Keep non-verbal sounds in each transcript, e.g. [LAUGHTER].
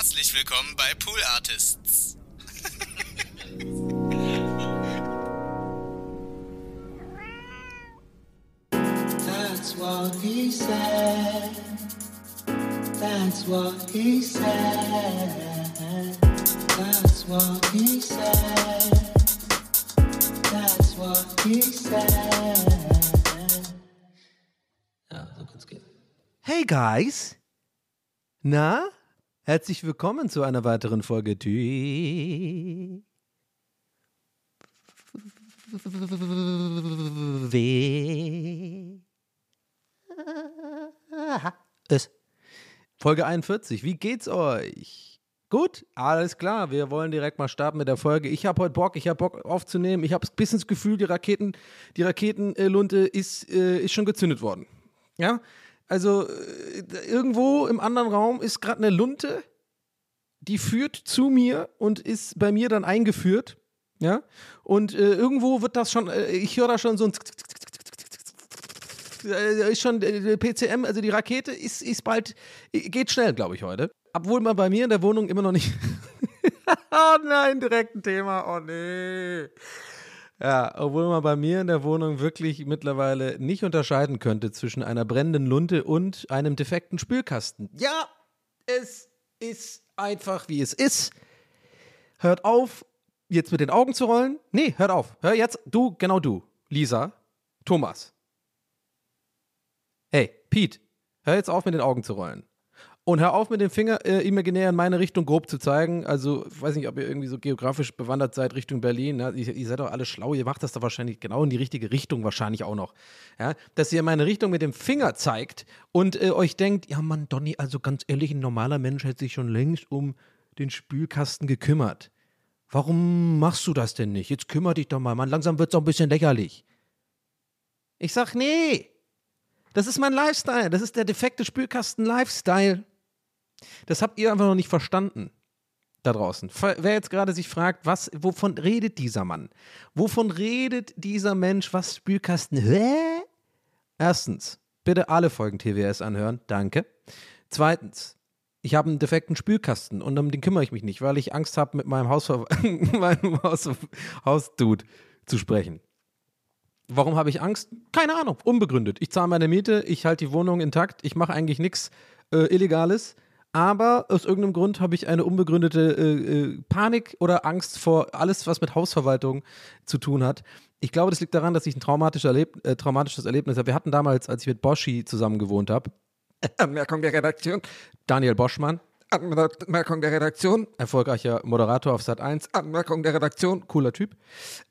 Herzlich willkommen bei Pool Artists. That's what he said. That's what he said. That's what he said. That's what he said. Ja, so kann's gehen. Hey guys! Na? Herzlich willkommen zu einer weiteren Folge Tü. Folge 41. Wie geht's euch? Gut, alles klar. Wir wollen direkt mal starten mit der Folge. Ich habe heute Bock, ich habe Bock aufzunehmen. Ich habe ein bisschen das Gefühl, die Raketen, die Raketenlunte ist, äh, ist schon gezündet worden. Ja, also äh, irgendwo im anderen Raum ist gerade eine Lunte, die führt zu mir und ist bei mir dann eingeführt. Ja, und äh, irgendwo wird das schon, äh, ich höre da schon so ein äh, ist schon äh, PCM, also die Rakete ist, ist bald, geht schnell, glaube ich, heute. Obwohl man bei mir in der Wohnung immer noch nicht. oh [LAUGHS] nein, direkt ein Thema, oh nee. Ja, obwohl man bei mir in der Wohnung wirklich mittlerweile nicht unterscheiden könnte zwischen einer brennenden Lunte und einem defekten Spülkasten. Ja, es ist einfach wie es ist. Hört auf, jetzt mit den Augen zu rollen. Nee, hört auf. Hör jetzt, du, genau du, Lisa, Thomas. Hey, Pete, hör jetzt auf, mit den Augen zu rollen. Und hör auf, mit dem Finger äh, imaginär in meine Richtung grob zu zeigen. Also, ich weiß nicht, ob ihr irgendwie so geografisch bewandert seid Richtung Berlin. Ne? Ihr, ihr, seid doch alle schlau. Ihr macht das doch wahrscheinlich genau in die richtige Richtung, wahrscheinlich auch noch. Ja? Dass ihr in meine Richtung mit dem Finger zeigt und äh, euch denkt: Ja, Mann, Donny, also ganz ehrlich, ein normaler Mensch hätte sich schon längst um den Spülkasten gekümmert. Warum machst du das denn nicht? Jetzt kümmere dich doch mal, Mann. Langsam wird es auch ein bisschen lächerlich. Ich sag: Nee. Das ist mein Lifestyle. Das ist der defekte Spülkasten-Lifestyle. Das habt ihr einfach noch nicht verstanden da draußen. Wer jetzt gerade sich fragt, was, wovon redet dieser Mann? Wovon redet dieser Mensch? Was Spülkasten? Hä? Erstens, bitte alle Folgen TWS anhören. Danke. Zweitens, ich habe einen defekten Spülkasten und um den kümmere ich mich nicht, weil ich Angst habe, mit meinem, Hausver [LAUGHS] Hausdude zu sprechen. Warum habe ich Angst? Keine Ahnung, unbegründet. Ich zahle meine Miete, ich halte die Wohnung intakt, ich mache eigentlich nichts äh, Illegales aber aus irgendeinem Grund habe ich eine unbegründete äh, äh, Panik oder Angst vor alles, was mit Hausverwaltung zu tun hat. Ich glaube, das liegt daran, dass ich ein traumatisches, Erleb äh, traumatisches Erlebnis habe. Wir hatten damals, als ich mit Boschi zusammen gewohnt habe, Anmerkung der Redaktion, Daniel Boschmann, Anmerkung der Redaktion, erfolgreicher Moderator auf Sat 1, Anmerkung der Redaktion, cooler Typ.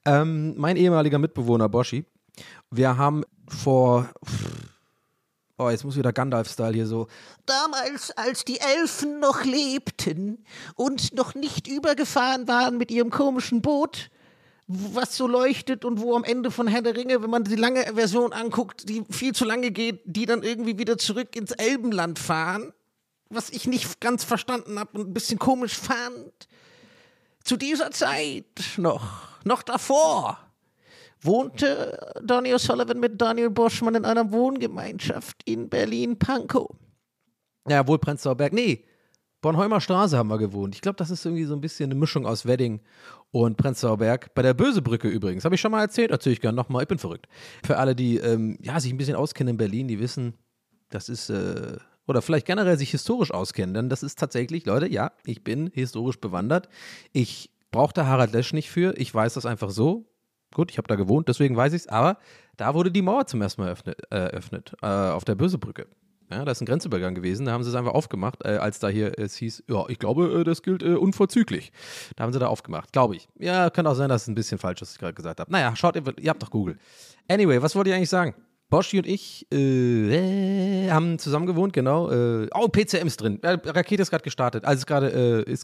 Ähm, mein ehemaliger Mitbewohner Boschi. Wir haben vor Oh, jetzt muss wieder Gandalf-Style hier so. Damals, als die Elfen noch lebten und noch nicht übergefahren waren mit ihrem komischen Boot, was so leuchtet und wo am Ende von Herr der Ringe, wenn man die lange Version anguckt, die viel zu lange geht, die dann irgendwie wieder zurück ins Elbenland fahren, was ich nicht ganz verstanden habe und ein bisschen komisch fand. Zu dieser Zeit noch, noch davor wohnte Donny O'Sullivan mit Daniel Boschmann in einer Wohngemeinschaft in Berlin-Pankow. Ja, wohl Prenzlauer Berg. Nee, Bornholmer Straße haben wir gewohnt. Ich glaube, das ist irgendwie so ein bisschen eine Mischung aus Wedding und Prenzlauer Berg. Bei der Bösebrücke übrigens. Habe ich schon mal erzählt, erzähle ich gerne nochmal. Ich bin verrückt. Für alle, die ähm, ja, sich ein bisschen auskennen in Berlin, die wissen, das ist, äh, oder vielleicht generell sich historisch auskennen, denn das ist tatsächlich, Leute, ja, ich bin historisch bewandert. Ich brauche da Harald Lesch nicht für. Ich weiß das einfach so. Gut, ich habe da gewohnt, deswegen weiß ich es, aber da wurde die Mauer zum ersten Mal eröffnet, äh, eröffnet äh, auf der Bösebrücke. Ja, da ist ein Grenzübergang gewesen, da haben sie es einfach aufgemacht, äh, als da hier es hieß, ja, ich glaube, äh, das gilt äh, unverzüglich. Da haben sie da aufgemacht, glaube ich. Ja, könnte auch sein, dass es ein bisschen falsch ist, was ich gerade gesagt habe. Naja, schaut, ihr, ihr habt doch Google. Anyway, was wollte ich eigentlich sagen? Boschi und ich äh, haben zusammen gewohnt, genau. Äh, oh, PCM ist drin. Äh, Rakete ist gerade gestartet. Also ist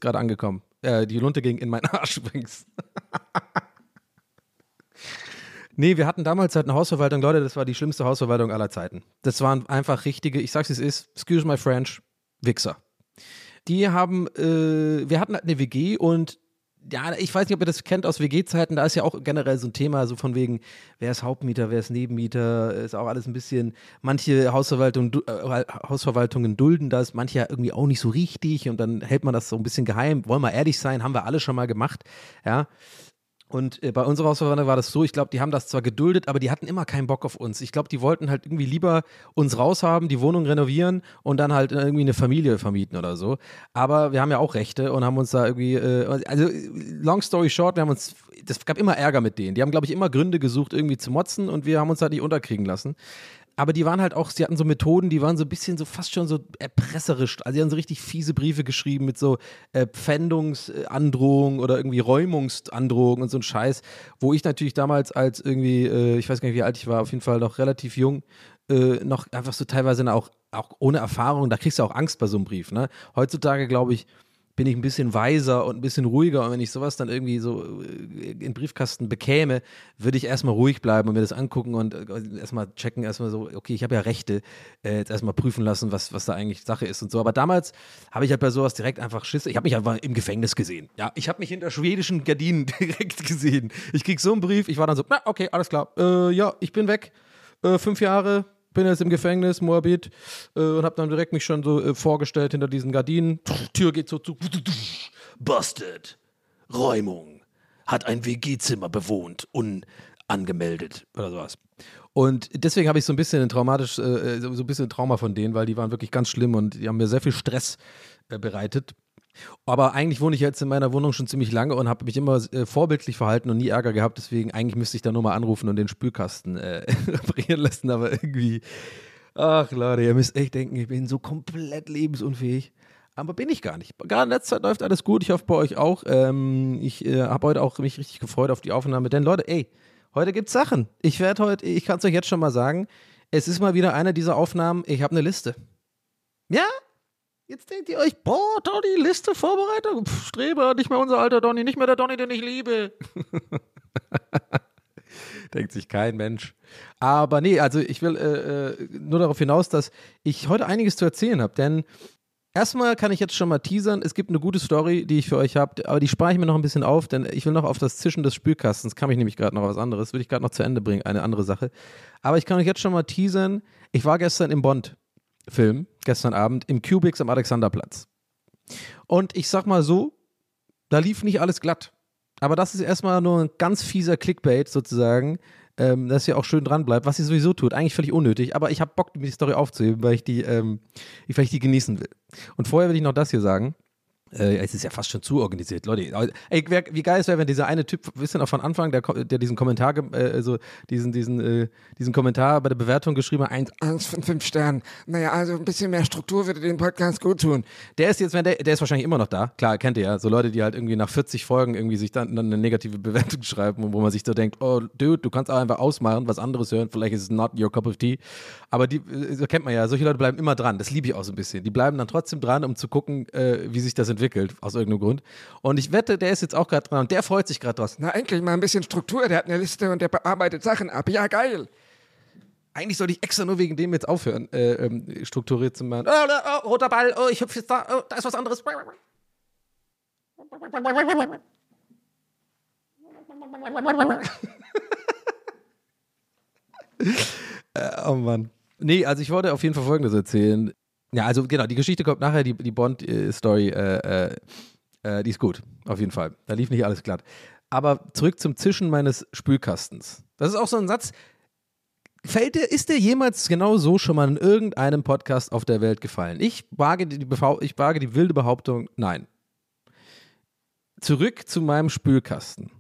gerade äh, angekommen. Äh, die Lunte ging in meinen [LAUGHS] Arsch übrigens. Nee, wir hatten damals halt eine Hausverwaltung, Leute, das war die schlimmste Hausverwaltung aller Zeiten. Das waren einfach richtige, ich sag's es ist, excuse my French, Wichser. Die haben, äh, wir hatten halt eine WG und ja, ich weiß nicht, ob ihr das kennt aus WG-Zeiten, da ist ja auch generell so ein Thema, so von wegen, wer ist Hauptmieter, wer ist Nebenmieter, ist auch alles ein bisschen, manche Hausverwaltung, äh, Hausverwaltungen dulden das, manche ja irgendwie auch nicht so richtig und dann hält man das so ein bisschen geheim. Wollen wir ehrlich sein, haben wir alle schon mal gemacht, ja. Und äh, bei unserer Hausverwaltung war das so, ich glaube, die haben das zwar geduldet, aber die hatten immer keinen Bock auf uns. Ich glaube, die wollten halt irgendwie lieber uns raushaben, die Wohnung renovieren und dann halt irgendwie eine Familie vermieten oder so. Aber wir haben ja auch Rechte und haben uns da irgendwie, äh, also long story short, wir haben uns, das gab immer Ärger mit denen. Die haben, glaube ich, immer Gründe gesucht, irgendwie zu motzen und wir haben uns halt nicht unterkriegen lassen. Aber die waren halt auch, sie hatten so Methoden, die waren so ein bisschen so fast schon so erpresserisch. Also die haben so richtig fiese Briefe geschrieben mit so äh, Pfändungsandrohungen oder irgendwie Räumungsandrohungen und so ein Scheiß, wo ich natürlich damals als irgendwie, äh, ich weiß gar nicht, wie alt ich war, auf jeden Fall noch relativ jung, äh, noch einfach so teilweise auch, auch ohne Erfahrung, da kriegst du auch Angst bei so einem Brief. Ne? Heutzutage, glaube ich, bin ich ein bisschen weiser und ein bisschen ruhiger. Und wenn ich sowas dann irgendwie so äh, in Briefkasten bekäme, würde ich erstmal ruhig bleiben und mir das angucken und äh, erstmal checken, erstmal so, okay, ich habe ja Rechte, äh, jetzt erstmal prüfen lassen, was, was da eigentlich Sache ist und so. Aber damals habe ich halt bei sowas direkt einfach Schiss. Ich habe mich einfach im Gefängnis gesehen. Ja, ich habe mich hinter schwedischen Gardinen [LAUGHS] direkt gesehen. Ich krieg so einen Brief, ich war dann so, na, okay, alles klar. Äh, ja, ich bin weg. Äh, fünf Jahre, bin jetzt im Gefängnis, Moabit, äh, und habe dann direkt mich schon so äh, vorgestellt hinter diesen Gardinen. Tür geht so zu. Busted. Räumung. Hat ein WG-Zimmer bewohnt, unangemeldet oder sowas. Und deswegen habe ich so ein bisschen ein traumatisch, äh, so so ein bisschen Trauma von denen, weil die waren wirklich ganz schlimm und die haben mir sehr viel Stress äh, bereitet. Aber eigentlich wohne ich jetzt in meiner Wohnung schon ziemlich lange und habe mich immer äh, vorbildlich verhalten und nie Ärger gehabt. Deswegen eigentlich müsste ich da nur mal anrufen und den Spülkasten äh, [LAUGHS] reparieren lassen. Aber irgendwie, ach Leute, ihr müsst echt denken, ich bin so komplett lebensunfähig. Aber bin ich gar nicht. Gerade in letzter Zeit läuft alles gut. Ich hoffe bei euch auch. Ähm, ich äh, habe heute auch mich richtig gefreut auf die Aufnahme. Denn Leute, ey, heute gibt's Sachen. Ich werde heute, ich kann es euch jetzt schon mal sagen, es ist mal wieder eine dieser Aufnahmen. Ich habe eine Liste. Ja, Jetzt denkt ihr euch, boah, Donny, Liste, Vorbereitung, Pff, Streber, nicht mehr unser alter Donny, nicht mehr der Donny, den ich liebe. [LAUGHS] denkt sich kein Mensch. Aber nee, also ich will äh, äh, nur darauf hinaus, dass ich heute einiges zu erzählen habe, denn erstmal kann ich jetzt schon mal teasern, es gibt eine gute Story, die ich für euch habe, aber die spare ich mir noch ein bisschen auf, denn ich will noch auf das Zischen des Spülkastens, kam ich nämlich gerade noch was anderes, will ich gerade noch zu Ende bringen, eine andere Sache. Aber ich kann euch jetzt schon mal teasern, ich war gestern im Bond. Film gestern Abend im Cubix am Alexanderplatz. Und ich sag mal so, da lief nicht alles glatt. Aber das ist erstmal nur ein ganz fieser Clickbait sozusagen, ähm, dass ihr auch schön dran bleibt, was ihr sowieso tut. Eigentlich völlig unnötig, aber ich habe Bock, die Story aufzuheben, weil ich die, ähm, weil ich die genießen will. Und vorher will ich noch das hier sagen. Äh, es ist ja fast schon zu organisiert, Leute. Ey, wer, wie geil es wäre, wenn dieser eine Typ, wisst ihr noch von Anfang, der, der diesen Kommentar, äh, also diesen, diesen, äh, diesen Kommentar bei der Bewertung geschrieben hat, eins, Eins von fünf Sternen. Naja, also ein bisschen mehr Struktur würde den Podcast gut tun. Der ist jetzt, wenn der, der ist wahrscheinlich immer noch da. Klar, kennt ihr ja. So Leute, die halt irgendwie nach 40 Folgen irgendwie sich dann, dann eine negative Bewertung [LAUGHS] schreiben wo man sich so denkt, oh, Dude, du kannst auch einfach ausmachen, was anderes hören. Vielleicht ist es not your cup of tea. Aber die, äh, so kennt man ja, solche Leute bleiben immer dran. Das liebe ich auch so ein bisschen. Die bleiben dann trotzdem dran, um zu gucken, äh, wie sich das entwickelt, aus irgendeinem Grund. Und ich wette, der ist jetzt auch gerade dran und der freut sich gerade draus. Na, endlich mal ein bisschen Struktur. Der hat eine Liste und der bearbeitet Sachen ab. Ja, geil. Eigentlich sollte ich extra nur wegen dem jetzt aufhören, äh, ähm, strukturiert zu machen. Oh, oh, oh, roter Ball, oh, ich hüpfe jetzt da, oh, da ist was anderes. [LAUGHS] Äh, oh Mann. Nee, also ich wollte auf jeden Fall Folgendes erzählen. Ja, also genau, die Geschichte kommt nachher, die, die Bond-Story, äh, äh, äh, die ist gut, auf jeden Fall. Da lief nicht alles glatt. Aber zurück zum Zischen meines Spülkastens. Das ist auch so ein Satz, Fällt dir, ist dir jemals genau so schon mal in irgendeinem Podcast auf der Welt gefallen? Ich wage die, ich wage die wilde Behauptung, nein. Zurück zu meinem Spülkasten.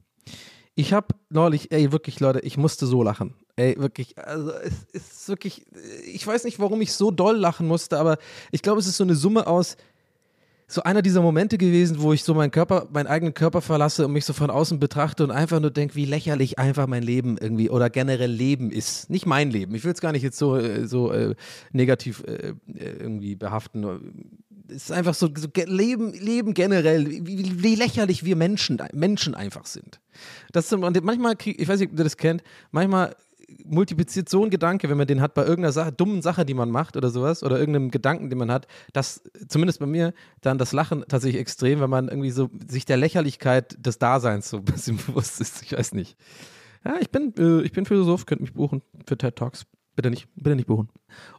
Ich habe neulich, ey, wirklich, Leute, ich musste so lachen. Ey, wirklich, also es ist wirklich, ich weiß nicht, warum ich so doll lachen musste, aber ich glaube, es ist so eine Summe aus so einer dieser Momente gewesen, wo ich so meinen Körper, meinen eigenen Körper verlasse und mich so von außen betrachte und einfach nur denke, wie lächerlich einfach mein Leben irgendwie oder generell Leben ist. Nicht mein Leben. Ich will es gar nicht jetzt so, äh, so äh, negativ äh, äh, irgendwie behaften. Es ist einfach so, so Leben, Leben generell, wie, wie, lächerlich wir Menschen, Menschen einfach sind. Das manchmal, ich weiß nicht, ob ihr das kennt, manchmal multipliziert so ein Gedanke, wenn man den hat bei irgendeiner Sache, dummen Sache, die man macht oder sowas, oder irgendeinem Gedanken, den man hat, dass zumindest bei mir dann das Lachen tatsächlich extrem, wenn man irgendwie so sich der Lächerlichkeit des Daseins so ein bisschen [LAUGHS] bewusst ist. Ich weiß nicht. Ja, ich bin, äh, ich bin Philosoph, könnt mich buchen für TED Talks. Bitte nicht, bitte nicht buchen.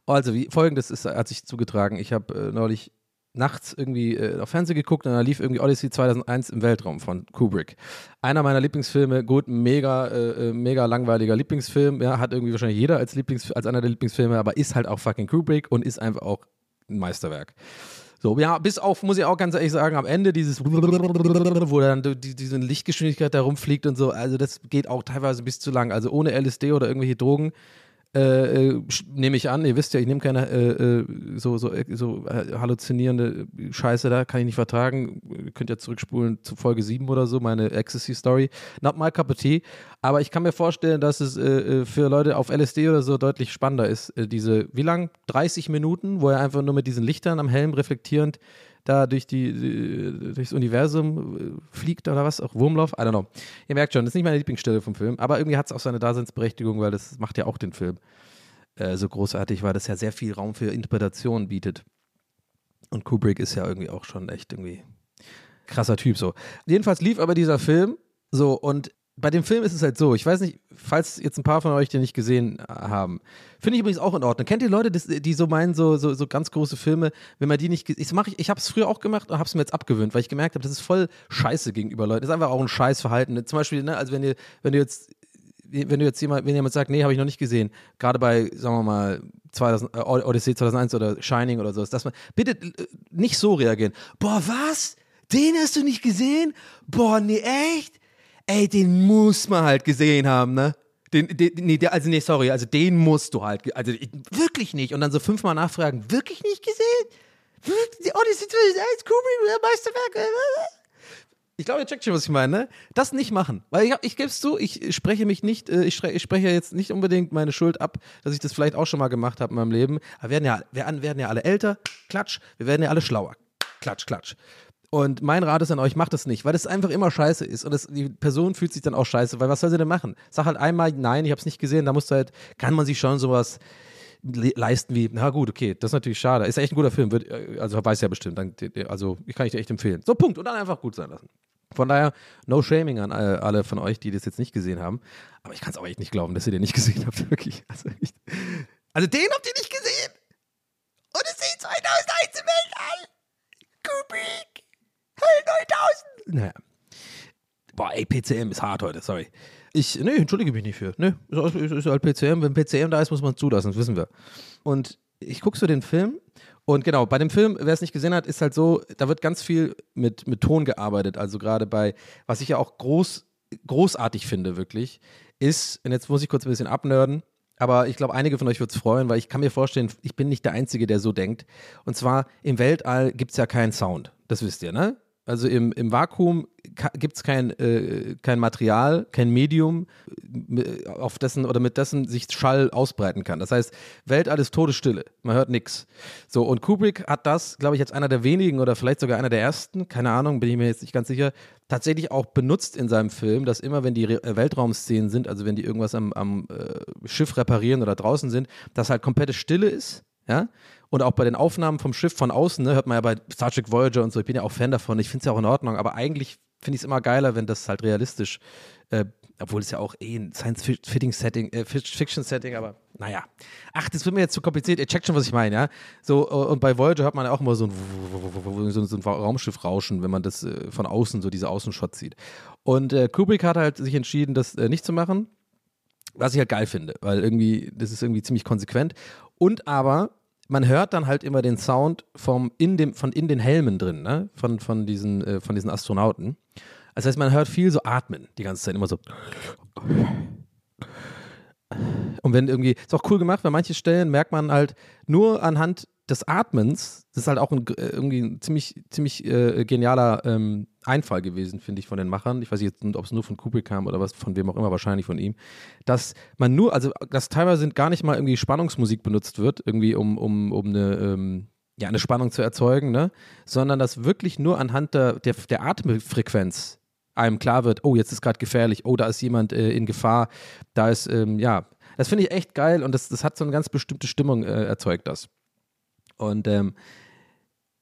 Also, wie folgendes ist, hat sich zugetragen. Ich habe äh, neulich nachts irgendwie äh, auf Fernsehen geguckt und da lief irgendwie Odyssey 2001 im Weltraum von Kubrick. Einer meiner Lieblingsfilme, gut, mega, äh, äh, mega langweiliger Lieblingsfilm, ja, hat irgendwie wahrscheinlich jeder als, Lieblings als einer der Lieblingsfilme, aber ist halt auch fucking Kubrick und ist einfach auch ein Meisterwerk. So, ja, bis auf, muss ich auch ganz ehrlich sagen, am Ende dieses, wo dann die, diese Lichtgeschwindigkeit da rumfliegt und so, also das geht auch teilweise bis zu lang. Also ohne LSD oder irgendwelche Drogen äh, äh, nehme ich an, ihr wisst ja, ich nehme keine äh, äh so, so, äh, so halluzinierende Scheiße da, kann ich nicht vertragen. Ihr könnt ja zurückspulen zu Folge 7 oder so, meine Ecstasy-Story. Not my cup of tea. Aber ich kann mir vorstellen, dass es für Leute auf LSD oder so deutlich spannender ist. diese, wie lang? 30 Minuten, wo er einfach nur mit diesen Lichtern am Helm reflektierend da durch die, durchs Universum fliegt oder was, auch Wurmlauf, I don't know. Ihr merkt schon, das ist nicht meine Lieblingsstelle vom Film, aber irgendwie hat es auch seine Daseinsberechtigung, weil das macht ja auch den Film äh, so großartig, weil das ja sehr viel Raum für Interpretation bietet. Und Kubrick ist ja irgendwie auch schon echt irgendwie krasser Typ so. Jedenfalls lief aber dieser Film so und bei dem Film ist es halt so, ich weiß nicht, falls jetzt ein paar von euch den nicht gesehen haben, finde ich übrigens auch in Ordnung. Kennt ihr Leute, die so meinen, so, so, so ganz große Filme, wenn man die nicht, ich mache ich, ich habe es früher auch gemacht und habe es mir jetzt abgewöhnt, weil ich gemerkt habe, das ist voll Scheiße gegenüber Leuten. Das ist einfach auch ein Scheißverhalten. Zum Beispiel, ne, also wenn ihr, wenn du jetzt wenn du jetzt jemand, wenn jemand sagt, nee, habe ich noch nicht gesehen, gerade bei, sagen wir mal, 2000, äh, Odyssey 2001 oder Shining oder so, dass man, bitte äh, nicht so reagieren. Boah, was? Den hast du nicht gesehen? Boah, nee, echt? Ey, den muss man halt gesehen haben, ne? Den, den, nee, also nee, sorry, also den musst du halt, also wirklich nicht. Und dann so fünfmal nachfragen, wirklich nicht gesehen? Oh, die Situation ist Kubrick, Meisterwerk. Ich glaube, ihr checkt schon, was ich meine, ne? Das nicht machen. Weil ich, ich gebe es zu, ich spreche mich nicht, äh, ich, ich, spreche jetzt nicht unbedingt meine Schuld ab, dass ich das vielleicht auch schon mal gemacht habe in meinem Leben. Aber wir werden ja, wir werden ja alle älter, klatsch, wir werden ja alle schlauer. Klatsch, klatsch. Und mein Rat ist an euch, macht das nicht, weil es einfach immer scheiße ist. Und das, die Person fühlt sich dann auch scheiße, weil was soll sie denn machen? Sag halt einmal, nein, ich habe es nicht gesehen, da musst du halt, kann man sich schon sowas leisten wie, na gut, okay, das ist natürlich schade. Ist echt ein guter Film, wird, äh, also weiß ja bestimmt. Dann, also ich kann ich dir echt empfehlen. So, Punkt. Und dann einfach gut sein lassen. Von daher, no shaming an alle von euch, die das jetzt nicht gesehen haben. Aber ich kann es auch echt nicht glauben, dass ihr den nicht gesehen habt. [LAUGHS] Wirklich. Also, echt. also den habt ihr nicht gesehen? Und es sieht 2001 im Weltall. Kubrick. Höll 9000! Naja. Boah, ey, PCM ist hart heute, sorry. Ich, nee, entschuldige mich nicht für. Nee, ist, ist, ist halt PCM. Wenn PCM da ist, muss man zulassen, das wissen wir. Und ich gucke so den Film und genau, bei dem Film, wer es nicht gesehen hat, ist halt so, da wird ganz viel mit, mit Ton gearbeitet. Also gerade bei, was ich ja auch groß, großartig finde, wirklich, ist, und jetzt muss ich kurz ein bisschen abnörden, aber ich glaube, einige von euch wird es freuen, weil ich kann mir vorstellen, ich bin nicht der Einzige, der so denkt. Und zwar, im Weltall gibt es ja keinen Sound. Das wisst ihr, ne? Also im, im Vakuum gibt es kein, äh, kein Material, kein Medium, äh, auf dessen oder mit dessen sich Schall ausbreiten kann. Das heißt, Weltall ist Todesstille, man hört nichts. So, und Kubrick hat das, glaube ich, als einer der wenigen oder vielleicht sogar einer der ersten, keine Ahnung, bin ich mir jetzt nicht ganz sicher, tatsächlich auch benutzt in seinem Film, dass immer, wenn die äh, Weltraumszenen sind, also wenn die irgendwas am, am äh, Schiff reparieren oder draußen sind, dass halt komplette Stille ist, ja, und auch bei den Aufnahmen vom Schiff von außen, ne, hört man ja bei Star Trek Voyager und so, ich bin ja auch Fan davon, ich finde es ja auch in Ordnung, aber eigentlich finde ich es immer geiler, wenn das halt realistisch, äh, obwohl es ja auch eh ein Science-Fiction-Setting, äh, Fiction-Setting, aber naja. Ach, das wird mir jetzt zu kompliziert, ihr checkt schon, was ich meine, ja. So, äh, und bei Voyager hört man ja auch immer so ein, so ein Raumschiff rauschen, wenn man das äh, von außen, so diese Außenshot sieht. Und äh, Kubrick hat halt sich entschieden, das äh, nicht zu machen, was ich halt geil finde, weil irgendwie, das ist irgendwie ziemlich konsequent. Und aber man hört dann halt immer den Sound vom in dem, von in den Helmen drin, ne? Von, von, diesen, äh, von diesen Astronauten. Das heißt, man hört viel so atmen die ganze Zeit, immer so. Und wenn irgendwie, ist auch cool gemacht, weil manche Stellen merkt man halt nur anhand des Atmens, das ist halt auch ein, äh, irgendwie ein ziemlich, ziemlich äh, genialer ähm, Einfall gewesen, finde ich, von den Machern. Ich weiß nicht, ob es nur von Kubrick kam oder was, von wem auch immer, wahrscheinlich von ihm. Dass man nur, also dass teilweise gar nicht mal irgendwie Spannungsmusik benutzt wird, irgendwie um, um, um eine, ähm, ja, eine Spannung zu erzeugen, ne? sondern dass wirklich nur anhand der, der, der Atemfrequenz einem klar wird, oh, jetzt ist gerade gefährlich, oh, da ist jemand äh, in Gefahr, da ist, ähm, ja, Das finde ich echt geil und das, das hat so eine ganz bestimmte Stimmung äh, erzeugt das. Und ähm,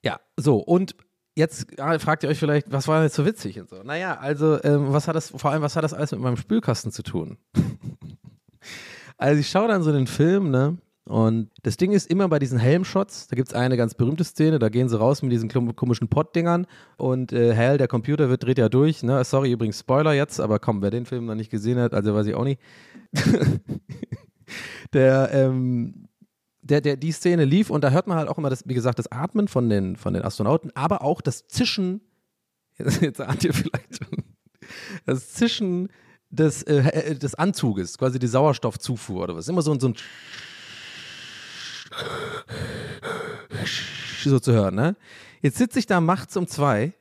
ja, so, und jetzt ja, fragt ihr euch vielleicht, was war jetzt so witzig und so. Naja, also, ähm, was hat das, vor allem, was hat das alles mit meinem Spülkasten zu tun? [LAUGHS] also, ich schaue dann so den Film, ne? Und das Ding ist immer bei diesen Helmshots, da gibt es eine ganz berühmte Szene, da gehen sie raus mit diesen komischen Pott-Dingern und äh, Hal, der Computer, wird, dreht ja durch. Ne? Sorry übrigens, Spoiler jetzt, aber komm, wer den Film noch nicht gesehen hat, also weiß ich auch nicht. [LAUGHS] der, ähm, der, der, die Szene lief und da hört man halt auch immer das, wie gesagt, das Atmen von den, von den Astronauten, aber auch das Zischen, [LAUGHS] jetzt ahnt ihr vielleicht schon, das Zischen des, äh, äh, des Anzuges, quasi die Sauerstoffzufuhr oder was. Immer so, ein- so ein [LAUGHS] so zu hören, ne? Jetzt sitze ich da nachts um zwei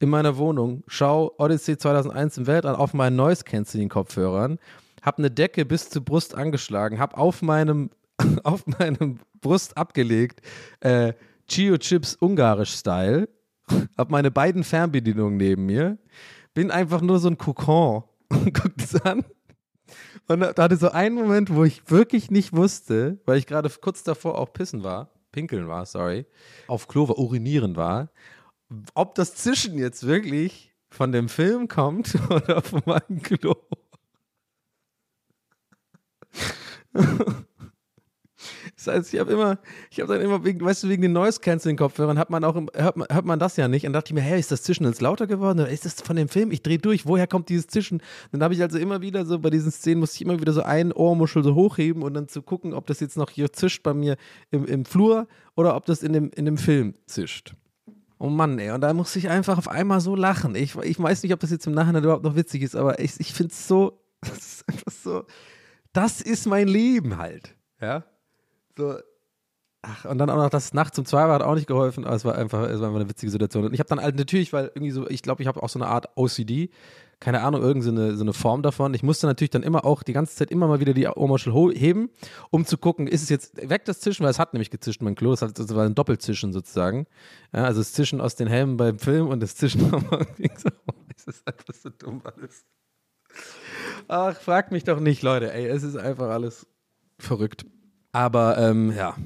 in meiner Wohnung, schau Odyssey 2001 im Weltall auf meinen Noise Cancelling Kopfhörern, hab eine Decke bis zur Brust angeschlagen, hab auf meinem [LAUGHS] auf meinem Brust abgelegt äh, Chio Chips ungarisch Style, [LAUGHS] hab meine beiden Fernbedienungen neben mir, bin einfach nur so ein Kokon [LAUGHS] und guck das an. Und da da hatte so einen Moment, wo ich wirklich nicht wusste, weil ich gerade kurz davor auch pissen war, pinkeln war, sorry, auf Klo war, urinieren war, ob das Zischen jetzt wirklich von dem Film kommt oder von meinem Klo. Das heißt, ich habe immer, ich habe dann immer wegen, weißt du, wegen den Noise Canceling Kopfhörern hat man auch, hört man, hört man das ja nicht. Und dachte ich mir, hey, ist das Zischen jetzt lauter geworden oder ist das von dem Film? Ich drehe durch. Woher kommt dieses Zischen? Dann habe ich also immer wieder so bei diesen Szenen musste ich immer wieder so ein Ohrmuschel so hochheben und dann zu gucken, ob das jetzt noch hier zischt bei mir im, im Flur oder ob das in dem, in dem Film zischt. Oh Mann, ey, und da musste ich einfach auf einmal so lachen. Ich, ich weiß nicht, ob das jetzt im Nachhinein überhaupt noch witzig ist, aber ich, ich finde es so, [LAUGHS] das ist einfach so, das ist mein Leben halt. Ja. So, ach, und dann auch noch das nachts um zwei war, hat auch nicht geholfen, aber es war einfach, es war einfach eine witzige Situation. Und ich habe dann halt natürlich, weil irgendwie so, ich glaube, ich habe auch so eine Art OCD, keine Ahnung, irgendeine so eine Form davon. Ich musste natürlich dann immer auch die ganze Zeit immer mal wieder die Ohrmuschel heben, um zu gucken, ist es jetzt weg das Zischen, weil es hat nämlich gezischt, mein Klo, das, hat, das war ein Doppelzischen sozusagen. Ja, also das Zischen aus den Helmen beim Film und das Zischen [LAUGHS] nochmal. Es ist einfach so dumm alles. Ach, fragt mich doch nicht, Leute, ey, es ist einfach alles verrückt. Aber ähm, ja,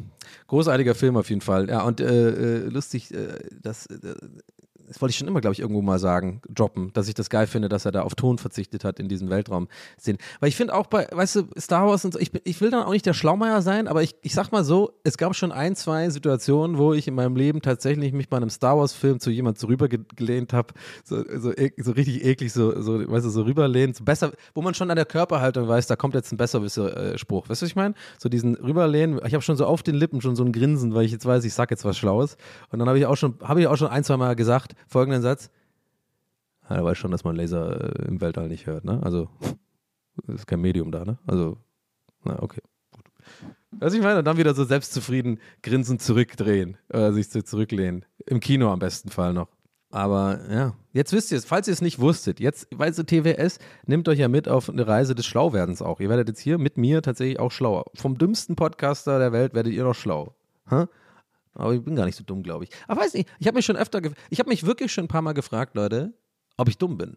großartiger Film auf jeden Fall. Ja, und äh, äh, lustig, äh, das, äh, das wollte ich schon immer, glaube ich, irgendwo mal sagen, droppen, dass ich das geil finde, dass er da auf Ton verzichtet hat in diesem Weltraum sehen. Weil ich finde auch bei, weißt du, Star Wars und so, ich, ich will dann auch nicht der Schlaumeier sein, aber ich, ich sag mal so, es gab schon ein, zwei Situationen, wo ich in meinem Leben tatsächlich mich bei einem Star Wars-Film zu jemand so rübergelehnt habe, so, so, ek- so richtig eklig, so, so, weißt du, so rüberlehnt, so besser, wo man schon an der Körperhaltung weiß, da kommt jetzt ein Besserwisser-Spruch. Weißt du, was ich meine? So diesen rüberlehnen, ich habe schon so auf den Lippen schon so ein Grinsen, weil ich jetzt weiß, ich sag jetzt was Schlaues. Und dann habe ich auch schon, habe ich auch schon ein, zwei Mal gesagt, folgenden Satz. Ja, er weiß schon, dass man Laser äh, im Weltall nicht hört, ne? Also, [LAUGHS] ist kein Medium da, ne? Also, na, okay. Gut. Was ich meine, dann wieder so selbstzufrieden grinsend zurückdrehen, äh, sich zurücklehnen. Im Kino am besten Fall noch. Aber ja, jetzt wisst ihr es, falls ihr es nicht wusstet, jetzt, weil so TWS nimmt euch ja mit auf eine Reise des Schlauwerdens auch. Ihr werdet jetzt hier mit mir tatsächlich auch schlauer. Vom dümmsten Podcaster der Welt werdet ihr noch schlau. Hä? Aber ich bin gar nicht so dumm, glaube ich. Aber weiß nicht, ich habe mich schon öfter, ich habe mich wirklich schon ein paar Mal gefragt, Leute, ob ich dumm bin.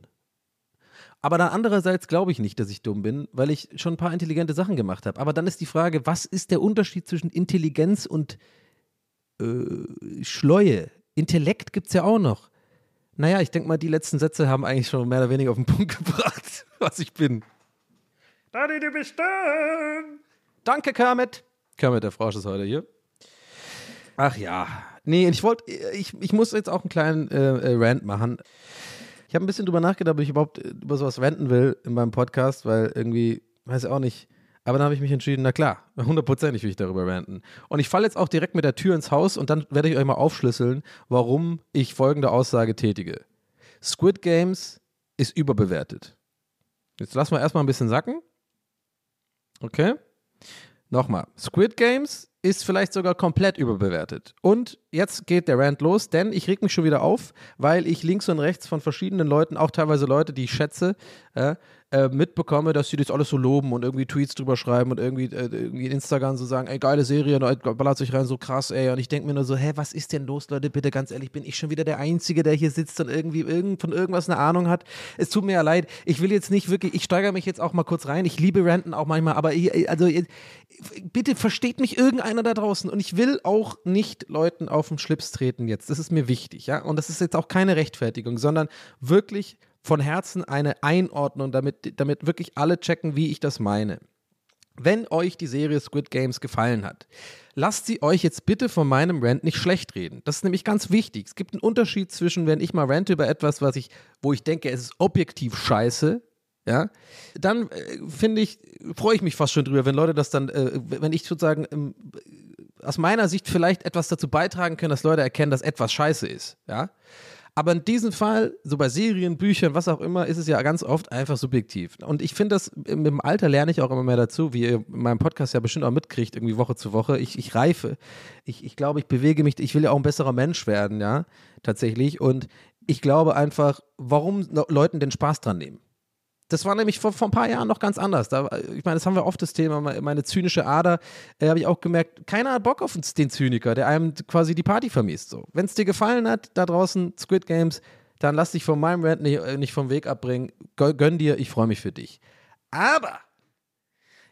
Aber dann andererseits glaube ich nicht, dass ich dumm bin, weil ich schon ein paar intelligente Sachen gemacht habe. Aber dann ist die Frage, was ist der Unterschied zwischen Intelligenz und äh, Schleue? Intellekt gibt es ja auch noch. Naja, ich denke mal, die letzten Sätze haben eigentlich schon mehr oder weniger auf den [LAUGHS] Punkt gebracht, was ich bin. Daddy, du bist dran. Danke, Kermit. Kermit, der Frosch ist heute hier. Ach ja. Nee, ich wollte, ich, ich muss jetzt auch einen kleinen äh, äh, Rant machen. Ich habe ein bisschen drüber nachgedacht, ob ich überhaupt äh, über sowas ranten will in meinem Podcast, weil irgendwie, weiß ich auch nicht. Aber dann habe ich mich entschieden, na klar, [LAUGHS] hundertprozentig will ich darüber ranten. Und ich falle jetzt auch direkt mit der Tür ins Haus und dann werde ich euch mal aufschlüsseln, warum ich folgende Aussage tätige. Squid Games ist überbewertet. Jetzt lassen wir erstmal ein bisschen sacken. Okay. Nochmal. Squid Games ist vielleicht sogar komplett überbewertet. Und jetzt geht der Rant los, denn ich reg mich schon wieder auf, weil ich links und rechts von verschiedenen Leuten, auch teilweise Leute, die ich schätze, äh, äh, mitbekomme, dass sie das alles so loben und irgendwie Tweets drüber schreiben und irgendwie, äh, irgendwie in Instagram so sagen, ey, geile Serie, ne, ballert sich rein, so krass, ey. Und ich denke mir nur so, hä, was ist denn los, Leute? Bitte ganz ehrlich, bin ich schon wieder der Einzige, der hier sitzt und irgendwie irgend, von irgendwas eine Ahnung hat? Es tut mir ja leid. Ich will jetzt nicht wirklich, ich steigere mich jetzt auch mal kurz rein. Ich liebe Ranten auch manchmal, aber ich, also bitte versteht mich irgendeiner da draußen und ich will auch nicht Leuten auf den Schlips treten jetzt. Das ist mir wichtig, ja. Und das ist jetzt auch keine Rechtfertigung, sondern wirklich von Herzen eine Einordnung, damit, damit wirklich alle checken, wie ich das meine. Wenn euch die Serie Squid Games gefallen hat, lasst sie euch jetzt bitte von meinem Rant nicht schlecht reden. Das ist nämlich ganz wichtig. Es gibt einen Unterschied zwischen, wenn ich mal rante über etwas, was ich, wo ich denke, es ist objektiv scheiße, ja, dann äh, finde ich, freue ich mich fast schon drüber, wenn Leute das dann, äh, wenn ich sozusagen ähm, aus meiner Sicht vielleicht etwas dazu beitragen können, dass Leute erkennen, dass etwas scheiße ist, ja. Aber in diesem Fall, so bei Serien, Büchern, was auch immer, ist es ja ganz oft einfach subjektiv. Und ich finde das, mit dem Alter lerne ich auch immer mehr dazu, wie ihr in meinem Podcast ja bestimmt auch mitkriegt, irgendwie Woche zu Woche. Ich, ich reife. Ich, ich glaube, ich bewege mich, ich will ja auch ein besserer Mensch werden, ja, tatsächlich. Und ich glaube einfach, warum Leuten den Spaß dran nehmen. Das war nämlich vor, vor ein paar Jahren noch ganz anders. Da, ich meine, das haben wir oft das Thema, meine zynische Ader, äh, habe ich auch gemerkt, keiner hat Bock auf den Zyniker, der einem quasi die Party vermisst. So. Wenn es dir gefallen hat, da draußen, Squid Games, dann lass dich von meinem Rant nicht, äh, nicht vom Weg abbringen. Gönn dir, ich freue mich für dich. Aber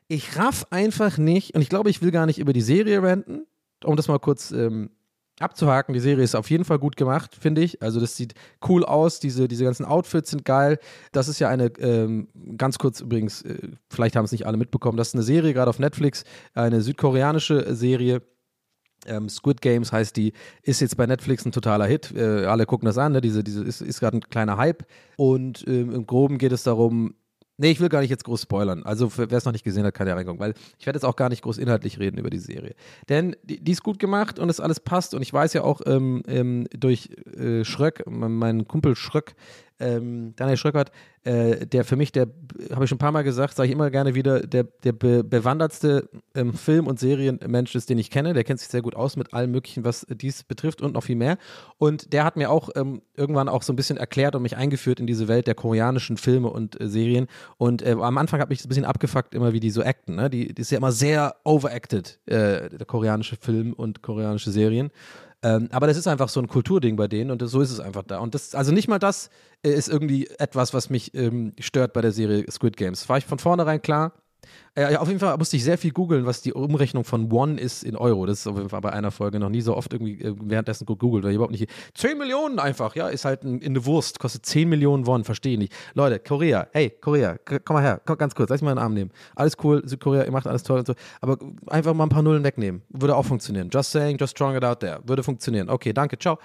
ich raff einfach nicht, und ich glaube, ich will gar nicht über die Serie ranten, um das mal kurz ähm, abzuhaken. Die Serie ist auf jeden Fall gut gemacht, finde ich. Also das sieht cool aus, diese, diese ganzen Outfits sind geil. Das ist ja eine, ähm, ganz kurz übrigens, äh, vielleicht haben es nicht alle mitbekommen, das ist eine Serie, gerade auf Netflix, eine südkoreanische Serie. Ähm, Squid Games heißt die, ist jetzt bei Netflix ein totaler Hit. Äh, alle gucken das an, ne? diese, diese ist, ist gerade ein kleiner Hype. Und ähm, im Groben geht es darum, Nee, ich will gar nicht jetzt groß spoilern. Also, wer es noch nicht gesehen hat, kann ja reingucken, weil ich werde jetzt auch gar nicht groß inhaltlich reden über die Serie. Denn die, die ist gut gemacht und es alles passt. Und ich weiß ja auch ähm, ähm, durch äh, Schröck, mein Kumpel Schröck, ähm, Daniel Schröckert, äh, der für mich, der, habe ich schon ein paar Mal gesagt, sage ich immer gerne wieder, der, der be bewandertste ähm, Film- und Serienmensch ist, den ich kenne. Der kennt sich sehr gut aus mit allem Möglichen, was dies betrifft und noch viel mehr. Und der hat mir auch ähm, irgendwann auch so ein bisschen erklärt und mich eingeführt in diese Welt der koreanischen Filme und äh, Serien. Und äh, am Anfang habe ich ein bisschen abgefuckt, immer wie die so acten. Ne? Die, die ist ja immer sehr overacted, äh, der koreanische Film und koreanische Serien. Ähm, aber das ist einfach so ein Kulturding bei denen und das, so ist es einfach da. Und das, also nicht mal das äh, ist irgendwie etwas, was mich ähm, stört bei der Serie Squid Games. War ich von vornherein klar. Äh, auf jeden Fall musste ich sehr viel googeln, was die Umrechnung von One ist in Euro. Das ist auf jeden Fall bei einer Folge noch nie so oft irgendwie äh, währenddessen gegoogelt, weil ich überhaupt nicht. 10 Millionen einfach, ja, ist halt ein, eine Wurst, kostet 10 Millionen Won, verstehe ich nicht. Leute, Korea, hey, Korea, komm mal her, komm, ganz kurz, lass mich mal in den Arm nehmen. Alles cool, Südkorea, ihr macht alles toll und so, aber einfach mal ein paar Nullen wegnehmen. Würde auch funktionieren. Just saying, just strong it out there. Würde funktionieren. Okay, danke, ciao.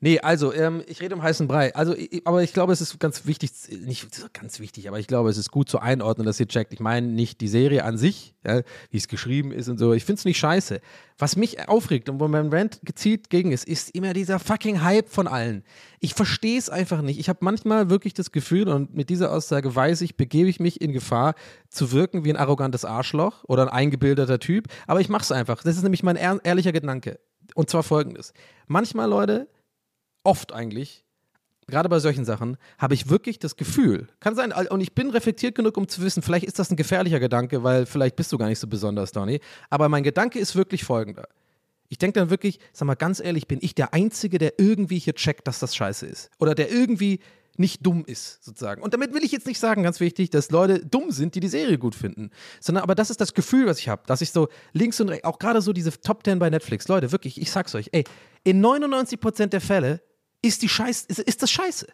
Nee, also, ähm, ich rede um heißen Brei. Also, ich, aber ich glaube, es ist ganz wichtig, nicht ganz wichtig, aber ich glaube, es ist gut zu einordnen, dass ihr checkt. Ich meine nicht die Serie an sich, ja, wie es geschrieben ist und so. Ich finde es nicht scheiße. Was mich aufregt und wo mein Rant gezielt gegen ist, ist immer dieser fucking Hype von allen. Ich verstehe es einfach nicht. Ich habe manchmal wirklich das Gefühl, und mit dieser Aussage weiß ich, begebe ich mich in Gefahr, zu wirken wie ein arrogantes Arschloch oder ein eingebildeter Typ. Aber ich mache es einfach. Das ist nämlich mein ehrlicher Gedanke. Und zwar folgendes. Manchmal, Leute, oft eigentlich, gerade bei solchen Sachen, habe ich wirklich das Gefühl, kann sein, und ich bin reflektiert genug, um zu wissen, vielleicht ist das ein gefährlicher Gedanke, weil vielleicht bist du gar nicht so besonders, Donny, aber mein Gedanke ist wirklich folgender. Ich denke dann wirklich, sag mal ganz ehrlich, bin ich der Einzige, der irgendwie hier checkt, dass das scheiße ist? Oder der irgendwie nicht dumm ist, sozusagen. Und damit will ich jetzt nicht sagen, ganz wichtig, dass Leute dumm sind, die die Serie gut finden, sondern aber das ist das Gefühl, was ich habe, dass ich so links und rechts, auch gerade so diese Top 10 bei Netflix, Leute, wirklich, ich sag's euch, ey, in 99% der Fälle ist die Scheiße, ist, ist das Scheiße.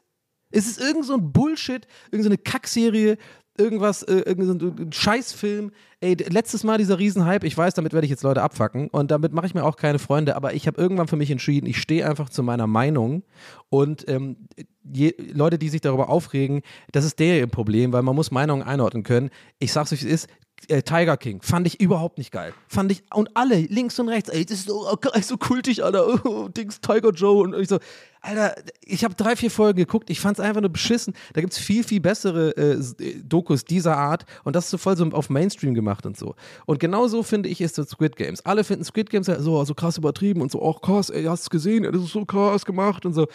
Es ist irgend so ein Bullshit, irgendeine so Kackserie, irgendwas, äh, irgendein Scheißfilm. Ey, letztes Mal dieser Riesenhype, ich weiß, damit werde ich jetzt Leute abfacken und damit mache ich mir auch keine Freunde, aber ich habe irgendwann für mich entschieden, ich stehe einfach zu meiner Meinung und ähm, je, Leute, die sich darüber aufregen, das ist deren Problem, weil man muss Meinungen einordnen können. Ich sag's euch, es ist, äh, Tiger King fand ich überhaupt nicht geil. Fand ich, und alle, links und rechts, ey, das ist so, so kultig, Alter, oh, Dings, Tiger Joe und ich so, Alter, ich habe drei, vier Folgen geguckt, ich fand es einfach nur beschissen. Da gibt es viel, viel bessere äh, äh, Dokus dieser Art und das ist so voll so auf Mainstream gemacht und so. Und genau so finde ich ist das Squid Games. Alle finden Squid Games so, so krass übertrieben und so, oh krass, ey, hast es gesehen, das ist so krass gemacht und so.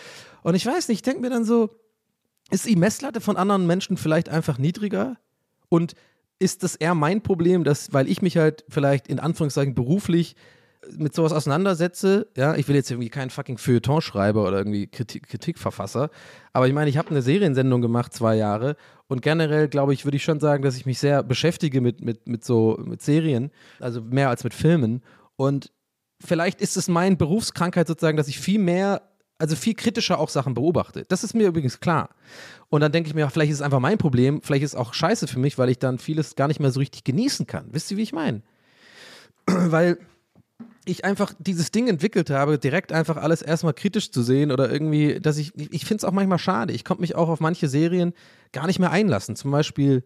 Und ich weiß nicht, ich denke mir dann so, ist die Messlatte von anderen Menschen vielleicht einfach niedriger? Und ist das eher mein Problem, dass, weil ich mich halt vielleicht in Anführungszeichen beruflich mit sowas auseinandersetze, ja, ich will jetzt irgendwie kein fucking Feuilleton schreiber oder irgendwie Kritik, Kritikverfasser, aber ich meine, ich habe eine Seriensendung gemacht, zwei Jahre und generell, glaube ich, würde ich schon sagen, dass ich mich sehr beschäftige mit, mit, mit so, mit Serien, also mehr als mit Filmen und vielleicht ist es meine Berufskrankheit sozusagen, dass ich viel mehr also viel kritischer auch Sachen beobachte. Das ist mir übrigens klar. Und dann denke ich mir, vielleicht ist es einfach mein Problem, vielleicht ist es auch scheiße für mich, weil ich dann vieles gar nicht mehr so richtig genießen kann. Wisst ihr, wie ich meine? [CLEARS THROAT] weil ich einfach dieses Ding entwickelt habe, direkt einfach alles erstmal kritisch zu sehen oder irgendwie, dass ich, ich finde es auch manchmal schade. Ich konnte mich auch auf manche Serien gar nicht mehr einlassen. Zum Beispiel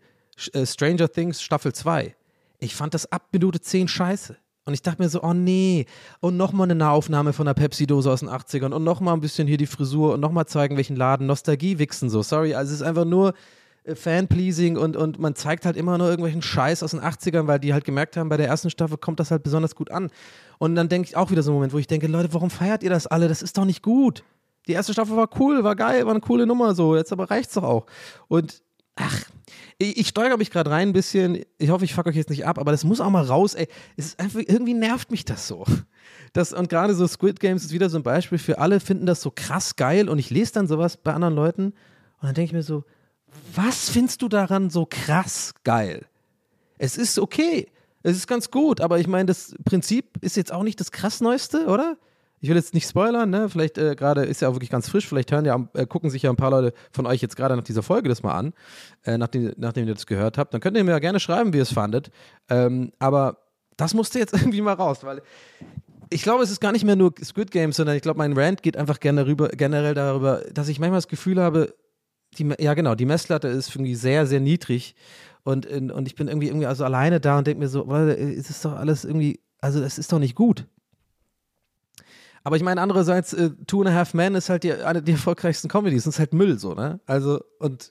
äh, Stranger Things Staffel 2. Ich fand das ab Minute 10 scheiße. Und ich dachte mir so, oh nee, und nochmal eine Nahaufnahme von der Pepsi-Dose aus den 80ern und nochmal ein bisschen hier die Frisur und nochmal zeigen, welchen Laden Nostalgie wichsen so. Sorry, also es ist einfach nur äh, Fan-Pleasing und, und man zeigt halt immer nur irgendwelchen Scheiß aus den 80ern, weil die halt gemerkt haben, bei der ersten Staffel kommt das halt besonders gut an. Und dann denke ich auch wieder so einen Moment, wo ich denke, Leute, warum feiert ihr das alle? Das ist doch nicht gut. Die erste Staffel war cool, war geil, war eine coole Nummer so, jetzt aber reicht's doch auch. Und ach, ich, steigere mich gerade rein ein bisschen. Ich hoffe, ich fuck euch jetzt nicht ab, aber das muss auch mal raus, ey. Es ist einfach, irgendwie nervt mich das so. Das, und gerade so Squid Games ist wieder so ein Beispiel für alle, finden das so krass geil und ich lese dann sowas bei anderen Leuten und dann denke ich mir so, was findest du daran so krass geil? Es ist okay. Es ist ganz gut, aber ich meine, das Prinzip ist jetzt auch nicht das krass Neueste, oder? Ich will jetzt nicht spoilern, ne? Vielleicht äh, gerade ist ja auch wirklich ganz frisch, vielleicht hören ja, äh, gucken sich ja ein paar Leute von euch jetzt gerade nach dieser Folge das mal an, äh, nachdem, nachdem ihr das gehört habt. Dann könnt ihr mir ja gerne schreiben, wie ihr es fandet. Ähm, aber das musste jetzt [LAUGHS] irgendwie mal raus, weil ich glaube, es ist gar nicht mehr nur Squid Games, sondern ich glaube, mein Rant geht einfach gerne rüber, generell darüber, dass ich manchmal das Gefühl habe, die, ja genau, die Messlatte ist irgendwie sehr, sehr niedrig und, und ich bin irgendwie, irgendwie also alleine da und denke mir so, es ist doch alles irgendwie, also es ist doch nicht gut. Aber ich meine, andererseits, äh, Two and a Half Men ist halt die, eine der erfolgreichsten Comedies. Das ist halt Müll so, ne? Also, und,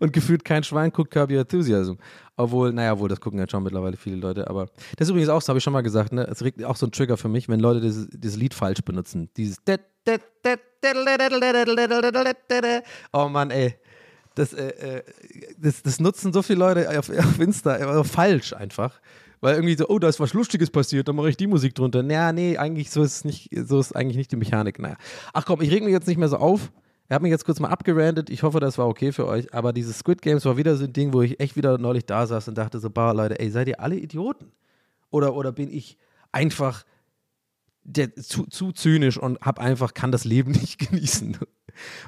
und gefühlt kein Schwein guckt Your Enthusiasm. Obwohl, naja, wohl, das gucken ja schon mittlerweile viele Leute. Aber das ist übrigens auch so, habe ich schon mal gesagt, ne? Es regt auch so ein Trigger für mich, wenn Leute dieses, dieses Lied falsch benutzen. Dieses. Oh Mann, ey. Das, äh, das, das nutzen so viele Leute auf, auf Insta falsch einfach. Weil irgendwie so, oh, da ist was Lustiges passiert, dann mache ich die Musik drunter. Naja, nee, eigentlich so ist nicht, so ist eigentlich nicht die Mechanik. Naja. Ach komm, ich reg mich jetzt nicht mehr so auf. Er hat mich jetzt kurz mal abgerandet. Ich hoffe, das war okay für euch. Aber dieses Squid Games war wieder so ein Ding, wo ich echt wieder neulich da saß und dachte so, bah, Leute, ey, seid ihr alle Idioten? Oder, oder bin ich einfach der, zu, zu zynisch und hab einfach, kann das Leben [LAUGHS] nicht genießen?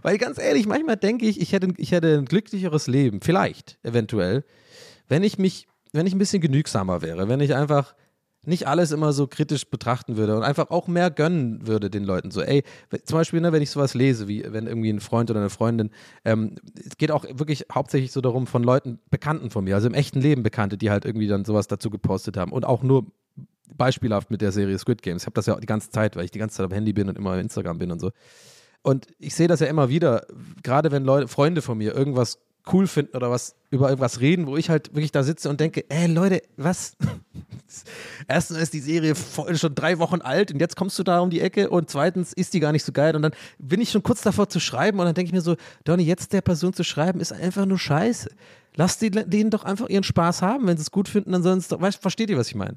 Weil ganz ehrlich, manchmal denke ich, ich hätte, ich hätte ein glücklicheres Leben, vielleicht, eventuell, wenn ich mich wenn ich ein bisschen genügsamer wäre, wenn ich einfach nicht alles immer so kritisch betrachten würde und einfach auch mehr gönnen würde den Leuten. So, ey, zum Beispiel, ne, wenn ich sowas lese, wie wenn irgendwie ein Freund oder eine Freundin, ähm, es geht auch wirklich hauptsächlich so darum, von Leuten, Bekannten von mir, also im echten Leben Bekannte, die halt irgendwie dann sowas dazu gepostet haben und auch nur beispielhaft mit der Serie Squid Games. Ich habe das ja die ganze Zeit, weil ich die ganze Zeit am Handy bin und immer auf Instagram bin und so. Und ich sehe das ja immer wieder, gerade wenn Leute, Freunde von mir irgendwas cool finden oder was über irgendwas reden, wo ich halt wirklich da sitze und denke, ey Leute, was? [LAUGHS] Erstens ist die Serie schon drei Wochen alt und jetzt kommst du da um die Ecke und zweitens ist die gar nicht so geil und dann bin ich schon kurz davor zu schreiben und dann denke ich mir so, Donny, jetzt der Person zu schreiben ist einfach nur scheiße. Lass die, denen doch einfach ihren Spaß haben, wenn sie es gut finden, doch, weißt, versteht ihr, was ich meine?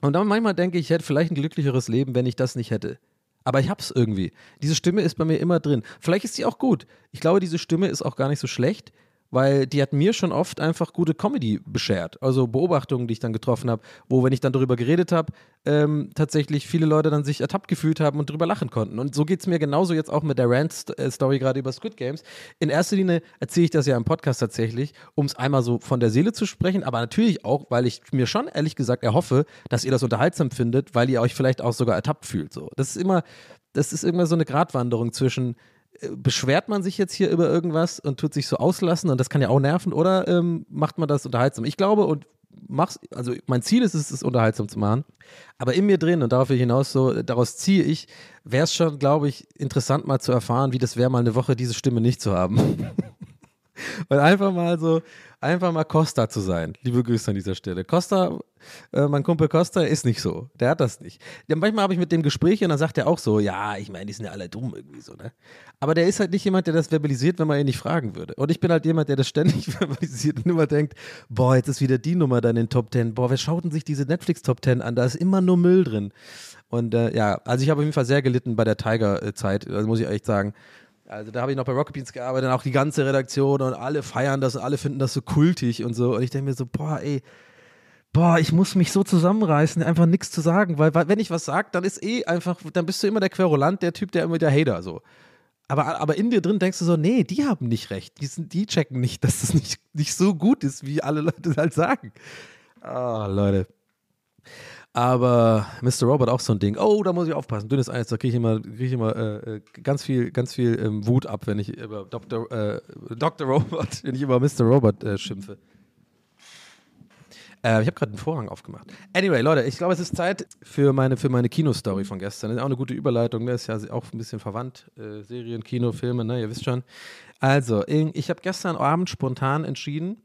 Und dann manchmal denke ich, ich hätte vielleicht ein glücklicheres Leben, wenn ich das nicht hätte. Aber ich hab's irgendwie. Diese Stimme ist bei mir immer drin. Vielleicht ist sie auch gut. Ich glaube, diese Stimme ist auch gar nicht so schlecht weil die hat mir schon oft einfach gute Comedy beschert. Also Beobachtungen, die ich dann getroffen habe, wo, wenn ich dann darüber geredet habe, ähm, tatsächlich viele Leute dann sich ertappt gefühlt haben und drüber lachen konnten. Und so geht es mir genauso jetzt auch mit der Rant-Story gerade über Squid Games. In erster Linie erzähle ich das ja im Podcast tatsächlich, um es einmal so von der Seele zu sprechen, aber natürlich auch, weil ich mir schon ehrlich gesagt erhoffe, dass ihr das unterhaltsam findet, weil ihr euch vielleicht auch sogar ertappt fühlt. So. Das ist immer, das ist immer so eine Gratwanderung zwischen beschwert man sich jetzt hier über irgendwas und tut sich so auslassen und das kann ja auch nerven oder ähm, macht man das unterhaltsam? Ich glaube und mach's, also mein Ziel ist es, es unterhaltsam zu machen, aber in mir drin und darauf hinaus so, daraus ziehe ich, wäre es schon, glaube ich, interessant mal zu erfahren, wie das wäre, mal eine Woche diese Stimme nicht zu haben. [LAUGHS] [LAUGHS] Und einfach mal so, einfach mal Costa zu sein. Liebe Grüße an dieser Stelle. Costa, äh, mein Kumpel Costa ist nicht so. Der hat das nicht. Ja, manchmal habe ich mit dem Gespräch und dann sagt er auch so, ja, ich meine, die sind ja alle dumm irgendwie so, ne? Aber der ist halt nicht jemand, der das verbalisiert, wenn man ihn nicht fragen würde. Und ich bin halt jemand, der das ständig [LAUGHS] verbalisiert und immer denkt, boah, jetzt ist wieder die Nummer dann in den Top Ten. Boah, wer schaut denn sich diese Netflix Top Ten an? Da ist immer nur Müll drin. Und äh, ja, also ich habe auf jeden Fall sehr gelitten bei der Tiger-Zeit, also muss ich echt sagen. Also da habe ich noch bei Rocket Beans gearbeitet, auch die ganze Redaktion und alle feiern das und alle finden das so kultig und so. Und ich denke mir so, boah, ey, boah, ich muss mich so zusammenreißen, einfach nichts zu sagen, weil, weil wenn ich was sage, dann ist eh einfach, dann bist du immer der Querulant, der Typ, der immer der Hater so. Aber, aber in dir drin denkst du so, nee, die haben nicht recht. Die, sind, die checken nicht, dass das nicht, nicht so gut ist, wie alle Leute halt sagen. Ah, Leute. Aber Mr. Robot auch so ein Ding. Oh, da muss ich aufpassen. Dünnes Eis, da kriege ich immer, krieg ich immer äh, äh, ganz viel, ganz viel ähm, Wut ab, wenn ich über Dr. Äh, Dr. Robot, [LAUGHS] wenn ich über Mr. Robot äh, schimpfe. Äh, ich habe gerade den Vorhang aufgemacht. Anyway, Leute, ich glaube, es ist Zeit für meine, für meine Kinostory von gestern. Das ist auch eine gute Überleitung. Das ist ja auch ein bisschen verwandt. Äh, Serien, Kino, Filme, ne? Ihr wisst schon. Also, ich habe gestern Abend spontan entschieden,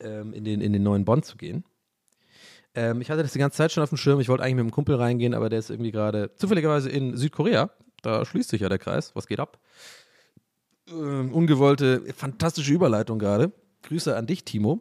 ähm, in, den, in den neuen Bond zu gehen. Ähm, ich hatte das die ganze Zeit schon auf dem Schirm. Ich wollte eigentlich mit einem Kumpel reingehen, aber der ist irgendwie gerade zufälligerweise in Südkorea. Da schließt sich ja der Kreis. Was geht ab? Ähm, ungewollte, fantastische Überleitung gerade. Grüße an dich, Timo.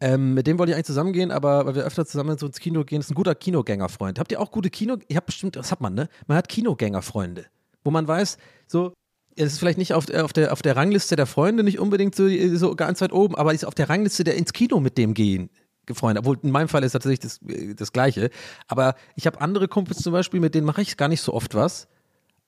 Ähm, mit dem wollte ich eigentlich zusammengehen, aber weil wir öfter zusammen so ins Kino gehen, ist ein guter Kinogängerfreund. Habt ihr auch gute Kino? Ihr habt bestimmt, das hat man, ne? Man hat Kinogängerfreunde, wo man weiß, so, es ist vielleicht nicht auf, auf, der, auf der Rangliste der Freunde, nicht unbedingt so, so ganz weit oben, aber ist auf der Rangliste der ins Kino mit dem gehen Freunde. Obwohl in meinem Fall ist tatsächlich das, das Gleiche. Aber ich habe andere Kumpels zum Beispiel, mit denen mache ich gar nicht so oft was.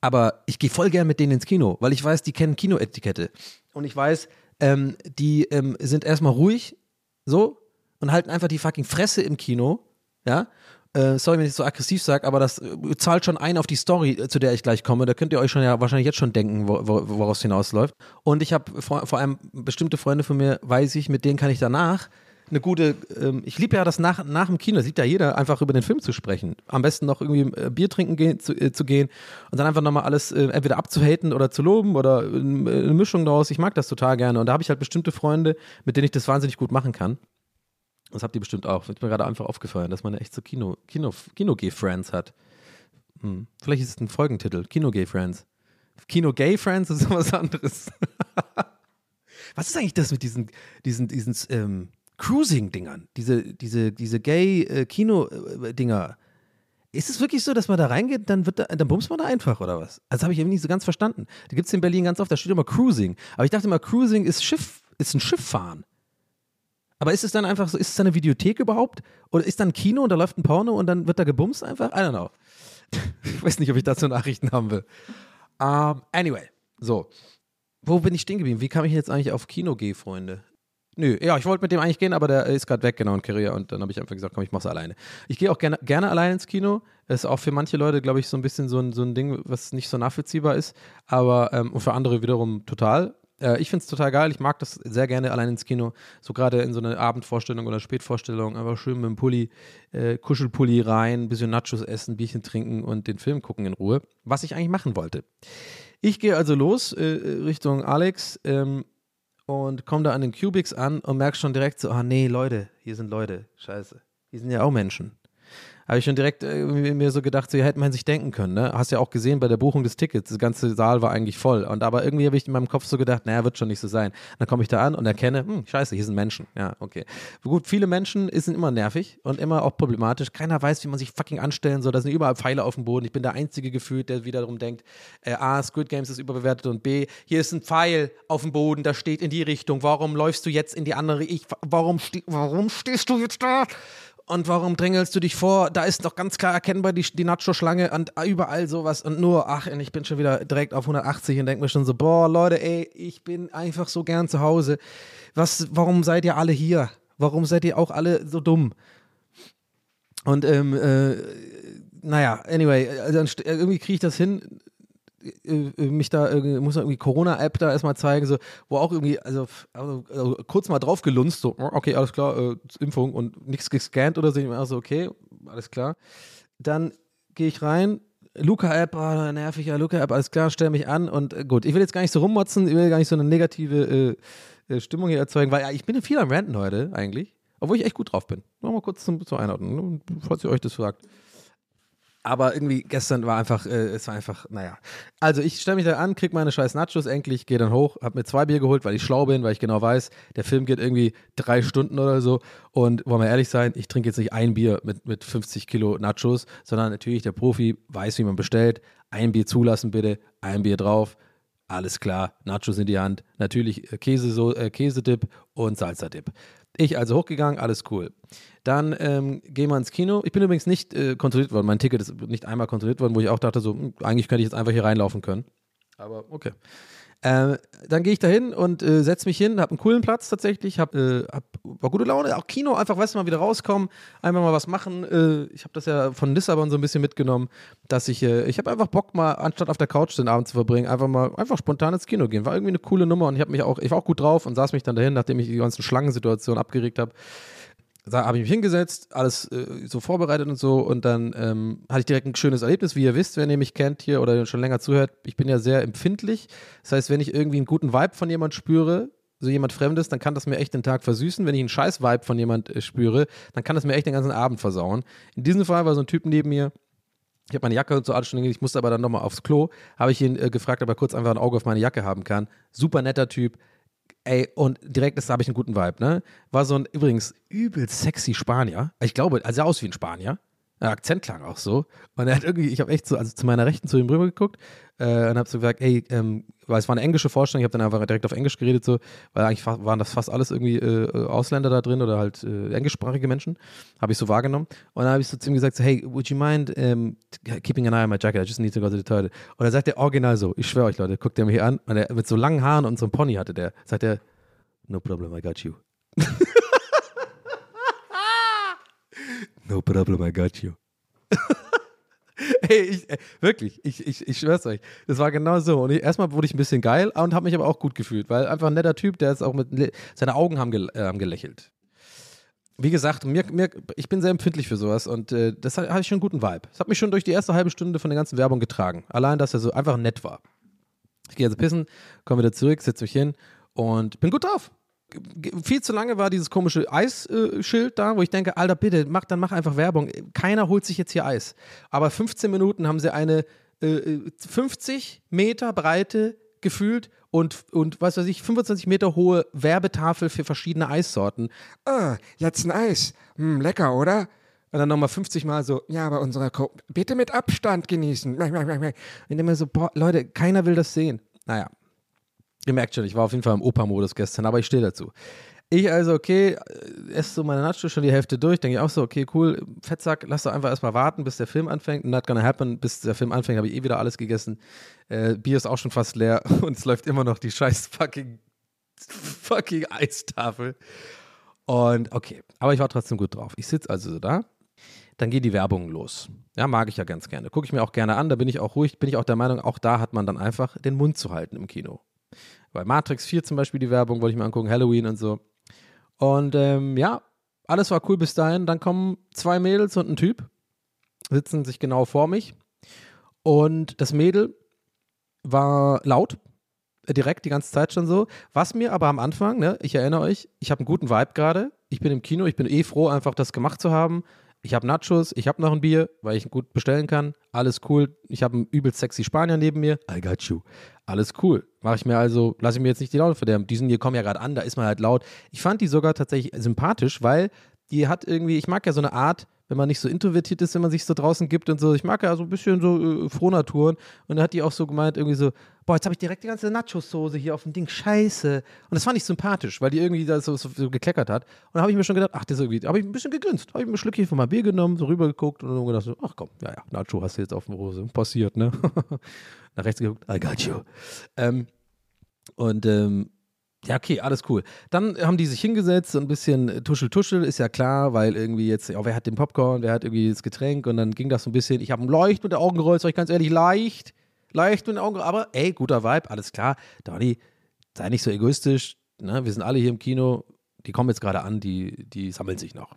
Aber ich gehe voll gern mit denen ins Kino, weil ich weiß, die kennen Kinoetikette. Und ich weiß, ähm, die ähm, sind erstmal ruhig, so, und halten einfach die fucking Fresse im Kino. Ja. Äh, sorry, wenn ich so aggressiv sage, aber das äh, zahlt schon ein auf die Story, äh, zu der ich gleich komme. Da könnt ihr euch schon ja wahrscheinlich jetzt schon denken, wo, wo, woraus hinausläuft. Und ich habe vor, vor allem bestimmte Freunde von mir, weiß ich, mit denen kann ich danach eine gute, ähm, ich liebe ja das nach, nach dem Kino, sieht ja jeder, einfach über den Film zu sprechen. Am besten noch irgendwie äh, Bier trinken gehen, zu, äh, zu, gehen und dann einfach nochmal alles äh, entweder abzuhaten oder zu loben oder äh, eine Mischung daraus. Ich mag das total gerne und da habe ich halt bestimmte Freunde, mit denen ich das wahnsinnig gut machen kann. Das habt ihr bestimmt auch. Ist mir gerade einfach aufgefallen, dass man echt so Kino, Kino, Kino-Gay-Friends hat. Hm. Vielleicht ist es ein Folgentitel, Kino-Gay-Friends. Kino-Gay-Friends ist [LAUGHS] was anderes. was ist eigentlich das mit diesen, diesen, diesen ähm, Cruising-Dingern, diese, diese, diese Gay-Kino-Dinger. Ist es wirklich so, dass man da reingeht, dann, wird da, dann bumst man da einfach oder was? Das habe ich eben nicht so ganz verstanden. Da gibt es in Berlin ganz oft, da steht immer Cruising. Aber ich dachte immer, Cruising ist Schiff, ist ein Schifffahren. Aber ist es dann einfach so, ist es eine Videothek überhaupt? Oder ist dann ein Kino und da läuft ein Porno und dann wird da gebumst einfach? I don't know. [LAUGHS] ich weiß nicht, ob ich dazu Nachrichten haben will. Um, anyway, so. Wo bin ich stehen geblieben? Wie kam ich jetzt eigentlich auf Kino gehen, Freunde? Nö, ja, ich wollte mit dem eigentlich gehen, aber der ist gerade weg, genau, in Korea. Und dann habe ich einfach gesagt, komm, ich mach's alleine. Ich gehe auch gerne, gerne alleine ins Kino. Ist auch für manche Leute, glaube ich, so ein bisschen so ein, so ein Ding, was nicht so nachvollziehbar ist. Aber ähm, und für andere wiederum total. Äh, ich finde es total geil. Ich mag das sehr gerne allein ins Kino. So gerade in so eine Abendvorstellung oder Spätvorstellung. Einfach schön mit dem Pulli, äh, Kuschelpulli rein, bisschen Nachos essen, Bierchen trinken und den Film gucken in Ruhe. Was ich eigentlich machen wollte. Ich gehe also los äh, Richtung Alex. Ähm, und komme da an den Cubics an und merke schon direkt so, ah nee, Leute, hier sind Leute, scheiße. Die sind ja auch Menschen habe ich schon direkt äh, mir so gedacht, so ja, hätte man sich denken können. Ne? Hast ja auch gesehen bei der Buchung des Tickets, der ganze Saal war eigentlich voll. Und aber irgendwie habe ich in meinem Kopf so gedacht, naja, wird schon nicht so sein. Dann komme ich da an und erkenne, hm, scheiße, hier sind Menschen. Ja, okay. Gut, viele Menschen sind immer nervig und immer auch problematisch. Keiner weiß, wie man sich fucking anstellen soll. Da sind überall Pfeile auf dem Boden. Ich bin der Einzige gefühlt, der wiederum denkt, äh, A, Squid Games ist überbewertet und B, hier ist ein Pfeil auf dem Boden, da steht in die Richtung. Warum läufst du jetzt in die andere? Ich, warum, ste warum stehst du jetzt da? Und warum drängelst du dich vor? Da ist doch ganz klar erkennbar die, die Nacho-Schlange und überall sowas und nur, ach, und ich bin schon wieder direkt auf 180 und denke mir schon so, boah, Leute, ey, ich bin einfach so gern zu Hause. Was, warum seid ihr alle hier? Warum seid ihr auch alle so dumm? Und ähm, äh, naja, anyway, also irgendwie kriege ich das hin, äh, äh, mich da irgendwie, muss man irgendwie Corona-App da erstmal zeigen, so, wo auch irgendwie, also, also, also kurz mal drauf gelunzt, so, okay, alles klar, äh, Impfung und nichts gescannt oder so, ich so, okay, alles klar. Dann gehe ich rein, Luca-App, oh, nervig, ja, Luca-App, alles klar, stell mich an und äh, gut. Ich will jetzt gar nicht so rummotzen, ich will gar nicht so eine negative äh, äh, Stimmung hier erzeugen, weil ja, ich bin viel am Ranten heute eigentlich, obwohl ich echt gut drauf bin. Nur mal kurz zum, zur Einordnung, ne, falls ihr euch das fragt. Aber irgendwie gestern war einfach, äh, es war einfach, naja. Also ich stelle mich da an, krieg meine scheiß Nachos endlich, gehe dann hoch, hab mir zwei Bier geholt, weil ich schlau bin, weil ich genau weiß, der Film geht irgendwie drei Stunden oder so. Und wollen wir ehrlich sein, ich trinke jetzt nicht ein Bier mit, mit 50 Kilo Nachos, sondern natürlich der Profi weiß, wie man bestellt. Ein Bier zulassen bitte, ein Bier drauf. Alles klar, Nachos in die Hand, natürlich äh, äh, Käsedip und Salsa-Dip. Ich also hochgegangen, alles cool. Dann ähm, gehen wir ins Kino. Ich bin übrigens nicht äh, kontrolliert worden. Mein Ticket ist nicht einmal kontrolliert worden, wo ich auch dachte, so, hm, eigentlich könnte ich jetzt einfach hier reinlaufen können. Aber okay. Äh, dann gehe ich da hin und äh, setze mich hin, habe einen coolen Platz tatsächlich, hab, äh, hab, war gute Laune, auch Kino, einfach, weißt du, mal wieder rauskommen, einfach mal was machen. Äh, ich habe das ja von Lissabon so ein bisschen mitgenommen, dass ich, äh, ich habe einfach Bock mal, anstatt auf der Couch den Abend zu verbringen, einfach mal, einfach spontan ins Kino gehen. War irgendwie eine coole Nummer und ich habe mich auch, ich war auch gut drauf und saß mich dann dahin, nachdem ich die ganzen Schlangensituationen abgeregt habe da habe ich mich hingesetzt, alles äh, so vorbereitet und so und dann ähm, hatte ich direkt ein schönes Erlebnis, wie ihr wisst, wenn ihr mich kennt hier oder schon länger zuhört, ich bin ja sehr empfindlich. Das heißt, wenn ich irgendwie einen guten Vibe von jemand spüre, so jemand Fremdes, dann kann das mir echt den Tag versüßen. Wenn ich einen scheiß Vibe von jemand äh, spüre, dann kann das mir echt den ganzen Abend versauen. In diesem Fall war so ein Typ neben mir, ich habe meine Jacke und so alles schon ich musste aber dann nochmal aufs Klo, habe ich ihn äh, gefragt, ob er kurz einfach ein Auge auf meine Jacke haben kann. Super netter Typ, Ey, und direkt habe ich einen guten Vibe, ne? War so ein übrigens übel sexy Spanier. Ich glaube, er sah aus wie ein Spanier. Der Akzent klang auch so. Und er hat irgendwie, ich habe echt so, also zu meiner Rechten zu ihm rüber geguckt äh, und habe so gesagt, ey, ähm, weil es war eine englische Vorstellung, ich habe dann einfach direkt auf Englisch geredet, so, weil eigentlich waren das fast alles irgendwie äh, Ausländer da drin oder halt äh, englischsprachige Menschen, habe ich so wahrgenommen. Und dann habe ich so zu ihm gesagt, so, hey, would you mind um, keeping an eye on my jacket? I just need to go to the toilet. Und dann sagt er original so, ich schwöre euch Leute, guckt er mich an, und er, mit so langen Haaren und so einem Pony hatte der, sagt er, no problem, I got you. [LAUGHS] no problem, I got you. [LAUGHS] Ey, ich, wirklich, ich, ich, ich schwör's euch. Das war genau so. Und ich, erstmal wurde ich ein bisschen geil und habe mich aber auch gut gefühlt, weil einfach ein netter Typ, der ist auch mit, seine Augen haben, gel, äh, gelächelt. Wie gesagt, mir, mir, ich bin sehr empfindlich für sowas und äh, das hatte ich schon einen guten Vibe. Es hat mich schon durch die erste halbe Stunde von der ganzen Werbung getragen. Allein, dass er so einfach nett war. Ich gehe also pissen, komme wieder zurück, setze mich hin und bin gut drauf viel zu lange war dieses komische Eisschild da, wo ich denke, Alter, bitte, mach, dann mach einfach Werbung. Keiner holt sich jetzt hier Eis. Aber 15 Minuten haben sie eine äh, 50 Meter breite gefühlt und, und was weiß ich, 25 Meter hohe Werbetafel für verschiedene Eissorten. Ah, jetzt ein Eis. Hm, lecker, oder? Und dann nochmal 50 Mal so, ja, aber unsere Co bitte mit Abstand genießen. Und immer so, boah, Leute, keiner will das sehen. Naja, Ihr merkt schon, ich war auf jeden Fall im Opa-Modus gestern, aber ich stehe dazu. Ich also, okay, esse so meine Nachos schon die Hälfte durch, denke ich auch so, okay, cool, Fettsack, lass doch einfach erstmal warten, bis der Film anfängt. Not gonna happen, bis der Film anfängt, habe ich eh wieder alles gegessen. Äh, Bier ist auch schon fast leer [LAUGHS] und es läuft immer noch die scheiß fucking, fucking Eistafel. Und okay, aber ich war trotzdem gut drauf. Ich sitze also so da, dann geht die Werbung los. Ja, mag ich ja ganz gerne. Gucke ich mir auch gerne an, da bin ich auch ruhig, bin ich auch der Meinung, auch da hat man dann einfach den Mund zu halten im Kino. Bei Matrix 4 zum Beispiel die Werbung wollte ich mir angucken, Halloween und so. Und ähm, ja, alles war cool bis dahin. Dann kommen zwei Mädels und ein Typ, sitzen sich genau vor mich. Und das Mädel war laut, äh, direkt die ganze Zeit schon so. Was mir aber am Anfang, ne, ich erinnere euch, ich habe einen guten Vibe gerade. Ich bin im Kino, ich bin eh froh, einfach das gemacht zu haben. Ich habe Nachos, ich habe noch ein Bier, weil ich gut bestellen kann. Alles cool. Ich habe einen übel sexy Spanier neben mir. I got you. Alles cool. Mache ich mir also, lasse ich mir jetzt nicht die Laune verderben. Diesen hier kommen ja gerade an, da ist man halt laut. Ich fand die sogar tatsächlich sympathisch, weil die hat irgendwie, ich mag ja so eine Art, wenn man nicht so introvertiert ist, wenn man sich so draußen gibt und so. Ich mag ja so ein bisschen so äh, Frohnaturen. Und da hat die auch so gemeint, irgendwie so, boah, jetzt habe ich direkt die ganze Nachos-Soße hier auf dem Ding, scheiße. Und das fand ich sympathisch, weil die irgendwie da so, so, so gekleckert hat. Und da habe ich mir schon gedacht, ach, das irgendwie, habe ich ein bisschen gegrinst. Habe ich ein Schlückchen von meinem Bier genommen, so rübergeguckt und dann gedacht, so, ach komm, ja, ja, Nacho hast du jetzt auf dem Hose. Passiert, ne? [LAUGHS] Nach rechts geguckt, I got you. Ähm, und ähm, ja, okay, alles cool. Dann haben die sich hingesetzt und ein bisschen Tuschel-Tuschel, ist ja klar, weil irgendwie jetzt, ja, wer hat den Popcorn, wer hat irgendwie das Getränk und dann ging das so ein bisschen, ich habe ein Leucht mit den Augen gerollt, sag ich ganz ehrlich, leicht, leicht mit den Augen aber ey, guter Vibe, alles klar. Donny, sei nicht so egoistisch, ne? wir sind alle hier im Kino, die kommen jetzt gerade an, die, die sammeln sich noch.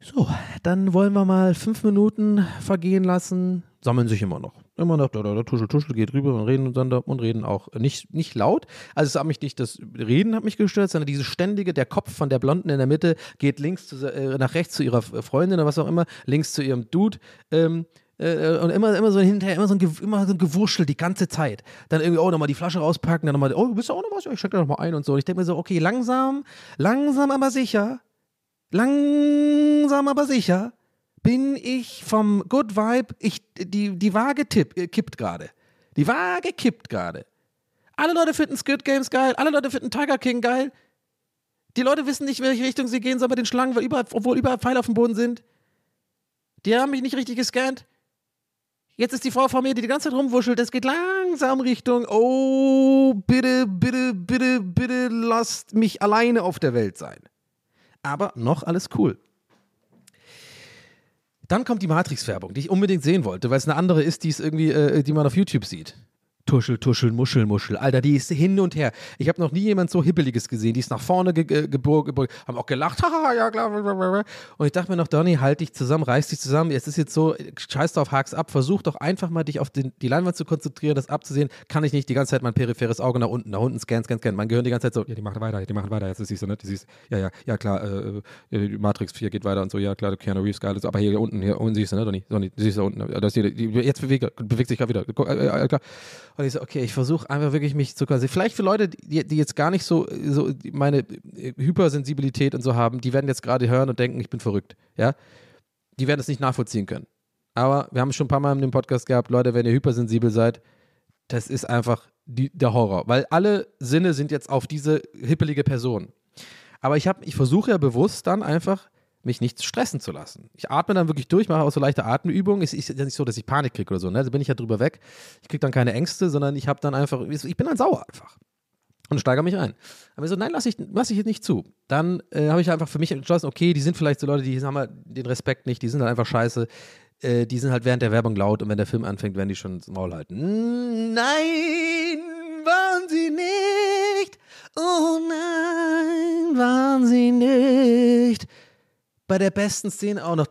So, dann wollen wir mal fünf Minuten vergehen lassen. Sammeln sich immer noch. Immer noch, da, da, da, tuschel, tuschel, geht rüber und reden untereinander und reden auch nicht, nicht laut. Also es hat mich nicht, das Reden hat mich gestört, sondern dieses ständige, der Kopf von der Blonden in der Mitte geht links zu, äh, nach rechts zu ihrer Freundin oder was auch immer, links zu ihrem Dude. Ähm, äh, und immer, immer so hinterher, immer so, ein, immer so ein Gewurschel die ganze Zeit. Dann irgendwie, oh, nochmal die Flasche rauspacken, dann nochmal, oh, bist du auch noch was? Ja, ich steck da nochmal ein und so. Und ich denke mir so, okay, langsam, langsam aber sicher, langsam aber sicher bin ich vom Good Vibe, ich, die, die Waage tipp, äh, kippt gerade. Die Waage kippt gerade. Alle Leute finden Squid Games geil, alle Leute finden Tiger King geil. Die Leute wissen nicht, welche Richtung sie gehen sollen bei den Schlangen, weil überall, obwohl überall Pfeile auf dem Boden sind. Die haben mich nicht richtig gescannt. Jetzt ist die Frau vor mir, die die ganze Zeit rumwuschelt. Es geht langsam Richtung, oh, bitte, bitte, bitte, bitte lasst mich alleine auf der Welt sein. Aber noch alles cool. Dann kommt die Matrix-Werbung, die ich unbedingt sehen wollte, weil es eine andere ist, die irgendwie, äh, die man auf YouTube sieht. Tuschel, Tuschel, Muschel, Muschel. Alter, die ist hin und her. Ich habe noch nie jemand so Hippeliges gesehen. Die ist nach vorne ge ge geborgen, geborgen, haben auch gelacht. [LAUGHS] Ja. Und ich dachte mir noch, Donny, halt dich zusammen, reiß dich zusammen. Es ist jetzt so, scheiß drauf, hak's ab. Versuch doch einfach mal dich auf den, die Leinwand zu konzentrieren, das abzusehen. Kann ich nicht die ganze Zeit mein peripheres Auge nach unten, nach unten scannen, scannen, scannen. Mein Gehirn die ganze Zeit so, ja, die machen weiter, die machen weiter. Jetzt siehst du, ne? Die siehst, ja, ja, ja, klar, äh, äh, Matrix 4 geht weiter und so, ja, klar, Keanu Reeves, geil. Aber hier unten, hier unten siehst du, ne, Donny? Donny, du siehst da unten. Das hier, die, jetzt bewegt, bewegt sich gerade wieder. Äh, äh, klar. Und ich so, okay, ich versuche einfach wirklich mich zu konzentrieren. Vielleicht für Leute, die, die jetzt gar nicht so, so meine äh, Hypersensibilität und so haben, die werden jetzt gerade hören und denken, ich bin verrückt. Ja? Die werden es nicht nachvollziehen können. Aber wir haben es schon ein paar Mal in dem Podcast gehabt, Leute, wenn ihr hypersensibel seid, das ist einfach die, der Horror. Weil alle Sinne sind jetzt auf diese hippelige Person. Aber ich, ich versuche ja bewusst dann einfach, mich nicht stressen zu lassen. Ich atme dann wirklich durch, mache auch so leichte Atemübungen. Es ist ja nicht so, dass ich Panik kriege oder so. Ne? Da bin ich ja drüber weg. Ich kriege dann keine Ängste, sondern ich habe dann einfach, ich bin dann sauer einfach. Und steigere mich ein. Aber ich so, nein, lass ich, lass ich nicht zu. Dann äh, habe ich einfach für mich entschlossen, okay, die sind vielleicht so Leute, die haben halt den Respekt nicht, die sind halt einfach scheiße. Äh, die sind halt während der Werbung laut und wenn der Film anfängt, werden die schon ins Maul halten. Nein, waren sie nicht. Oh nein, waren sie nicht. Bei der besten Szene auch noch.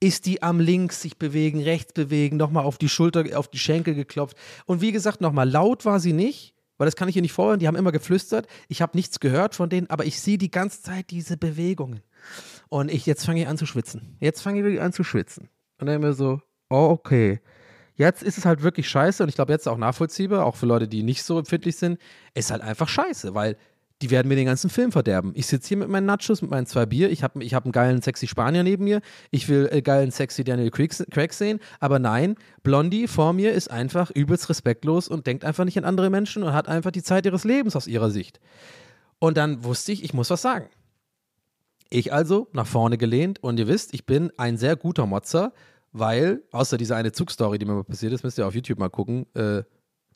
Ist die am links sich bewegen, rechts bewegen, nochmal auf die Schulter, auf die Schenkel geklopft. Und wie gesagt, nochmal, laut war sie nicht, weil das kann ich hier nicht vorhören. Die haben immer geflüstert. Ich habe nichts gehört von denen, aber ich sehe die ganze Zeit diese Bewegungen. Und ich, jetzt fange ich an zu schwitzen. Jetzt fange ich wirklich an zu schwitzen. Und dann mir so, oh, okay. Jetzt ist es halt wirklich scheiße und ich glaube, jetzt auch nachvollziehbar, auch für Leute, die nicht so empfindlich sind, ist halt einfach scheiße, weil die werden mir den ganzen Film verderben. Ich sitze hier mit meinen Nachos, mit meinen zwei Bier, ich habe ich hab einen geilen, sexy Spanier neben mir, ich will äh, geilen, sexy Daniel Craig, Craig sehen, aber nein, Blondie vor mir ist einfach übelst respektlos und denkt einfach nicht an andere Menschen und hat einfach die Zeit ihres Lebens aus ihrer Sicht. Und dann wusste ich, ich muss was sagen. Ich also nach vorne gelehnt und ihr wisst, ich bin ein sehr guter Motzer, weil, außer diese eine Zugstory, die mir mal passiert ist, müsst ihr auf YouTube mal gucken, äh,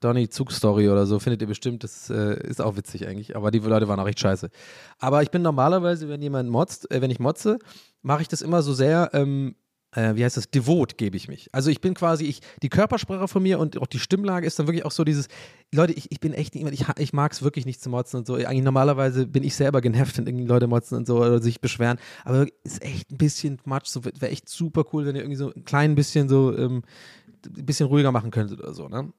Donny Zugstory oder so, findet ihr bestimmt, das äh, ist auch witzig eigentlich, aber die Leute waren auch echt scheiße. Aber ich bin normalerweise, wenn jemand motzt, äh, wenn ich motze, mache ich das immer so sehr, ähm, äh, wie heißt das, devot gebe ich mich. Also ich bin quasi, ich, die Körpersprache von mir und auch die Stimmlage ist dann wirklich auch so dieses, Leute, ich, ich bin echt niemand, ich, ich mag es wirklich nicht zu motzen und so. Eigentlich normalerweise bin ich selber genervt, wenn irgendwie Leute motzen und so oder sich beschweren. Aber ist echt ein bisschen much, so wäre echt super cool, wenn ihr irgendwie so ein klein bisschen so ähm, ein bisschen ruhiger machen könntet oder so, ne?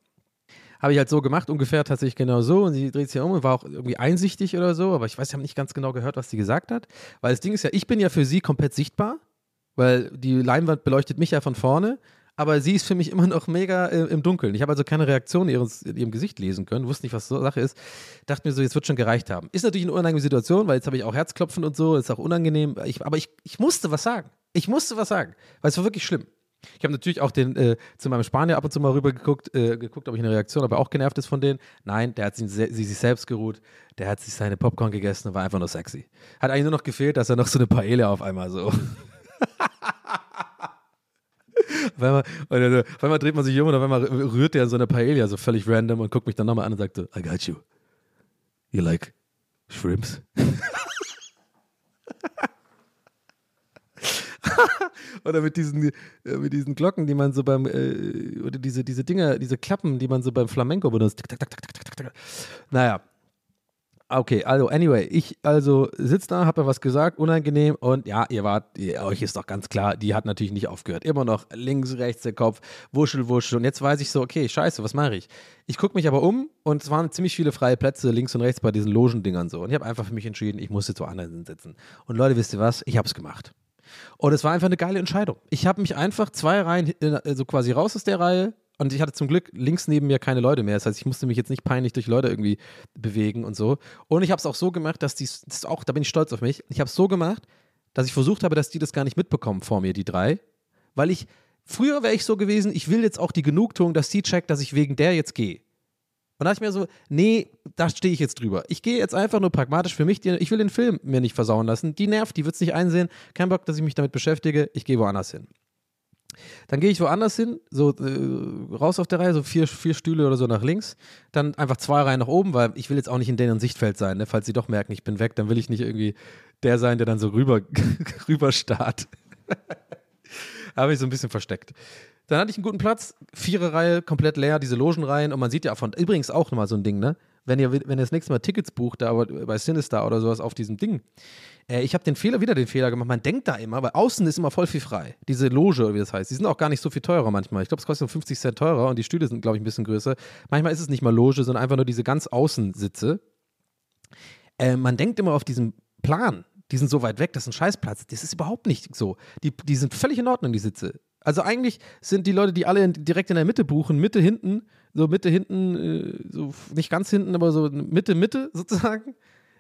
Habe ich halt so gemacht, ungefähr tatsächlich genau so. Und sie dreht sich um und war auch irgendwie einsichtig oder so. Aber ich weiß, ich habe nicht ganz genau gehört, was sie gesagt hat. Weil das Ding ist ja, ich bin ja für sie komplett sichtbar, weil die Leinwand beleuchtet mich ja von vorne. Aber sie ist für mich immer noch mega äh, im Dunkeln. Ich habe also keine Reaktion ihres, in ihrem Gesicht lesen können, wusste nicht, was so Sache ist. Dachte mir so, jetzt wird schon gereicht haben. Ist natürlich eine unangenehme Situation, weil jetzt habe ich auch Herzklopfen und so, ist auch unangenehm. Ich, aber ich, ich musste was sagen. Ich musste was sagen, weil es war wirklich schlimm. Ich habe natürlich auch den, äh, zu meinem Spanier ab und zu mal rüber geguckt, äh, geguckt, ob ich eine Reaktion, ob er auch genervt ist von denen. Nein, der hat sich, sie sich selbst geruht, der hat sich seine Popcorn gegessen und war einfach nur sexy. Hat eigentlich nur noch gefehlt, dass er noch so eine Paella auf einmal so. [LAUGHS] auf, einmal, und auf einmal dreht man sich um und auf einmal rührt der so eine Paella so völlig random und guckt mich dann nochmal an und sagt so, I got you. You like shrimps? [LAUGHS] [LAUGHS] Oder mit diesen, äh, mit diesen Glocken, die man so beim, äh, oder diese, diese Dinger, diese Klappen, die man so beim Flamenco benutzt. Tick, tack, tack, tack. Naja. Okay, also anyway, ich also sitze da, habe ja was gesagt, unangenehm und ja, ihr wart, ihr, euch ist doch ganz klar, die hat natürlich nicht aufgehört. Immer noch links, rechts der Kopf, wuschel, wuschel und jetzt weiß ich so, okay, scheiße, was mache ich? Ich gucke mich aber um und es waren ziemlich viele freie Plätze links und rechts bei diesen Logendingern so und ich habe einfach für mich entschieden, ich muss jetzt woanders sitzen. Und Leute, wisst ihr was? Ich habe es gemacht. Und es war einfach eine geile Entscheidung. Ich habe mich einfach zwei Reihen, äh, so also quasi raus aus der Reihe, und ich hatte zum Glück links neben mir keine Leute mehr. Das heißt, ich musste mich jetzt nicht peinlich durch Leute irgendwie bewegen und so. Und ich habe es auch so gemacht, dass die, das auch, da bin ich stolz auf mich. Ich habe es so gemacht, dass ich versucht habe, dass die das gar nicht mitbekommen vor mir, die drei. Weil ich, früher wäre ich so gewesen, ich will jetzt auch die Genugtuung, dass die checkt, dass ich wegen der jetzt gehe. Und da dachte ich mir so, nee, da stehe ich jetzt drüber. Ich gehe jetzt einfach nur pragmatisch für mich. Ich will den Film mir nicht versauen lassen. Die nervt, die wird es nicht einsehen. Kein Bock, dass ich mich damit beschäftige. Ich gehe woanders hin. Dann gehe ich woanders hin, so äh, raus auf der Reihe, so vier, vier Stühle oder so nach links. Dann einfach zwei Reihen nach oben, weil ich will jetzt auch nicht in deren Sichtfeld sein. Ne? Falls sie doch merken, ich bin weg, dann will ich nicht irgendwie der sein, der dann so rüber, [LAUGHS] rüber starrt. [LAUGHS] Habe ich so ein bisschen versteckt. Dann hatte ich einen guten Platz, viere Reihe, komplett leer, diese Logenreihen. Und man sieht ja von, übrigens auch nochmal so ein Ding, ne? Wenn ihr, wenn ihr das nächste Mal Tickets bucht, da bei Sinister oder sowas auf diesem Ding, äh, ich habe den Fehler, wieder den Fehler gemacht. Man denkt da immer, weil außen ist immer voll viel frei. Diese Loge, wie das heißt. Die sind auch gar nicht so viel teurer manchmal. Ich glaube, es kostet 50 Cent teurer und die Stühle sind, glaube ich, ein bisschen größer. Manchmal ist es nicht mal Loge, sondern einfach nur diese ganz Außensitze. Äh, man denkt immer auf diesen Plan, die sind so weit weg, das ist ein Scheißplatz. Das ist überhaupt nicht so. Die, die sind völlig in Ordnung, die Sitze. Also eigentlich sind die Leute, die alle direkt in der Mitte buchen, Mitte hinten, so Mitte hinten, äh, so nicht ganz hinten, aber so Mitte, Mitte sozusagen.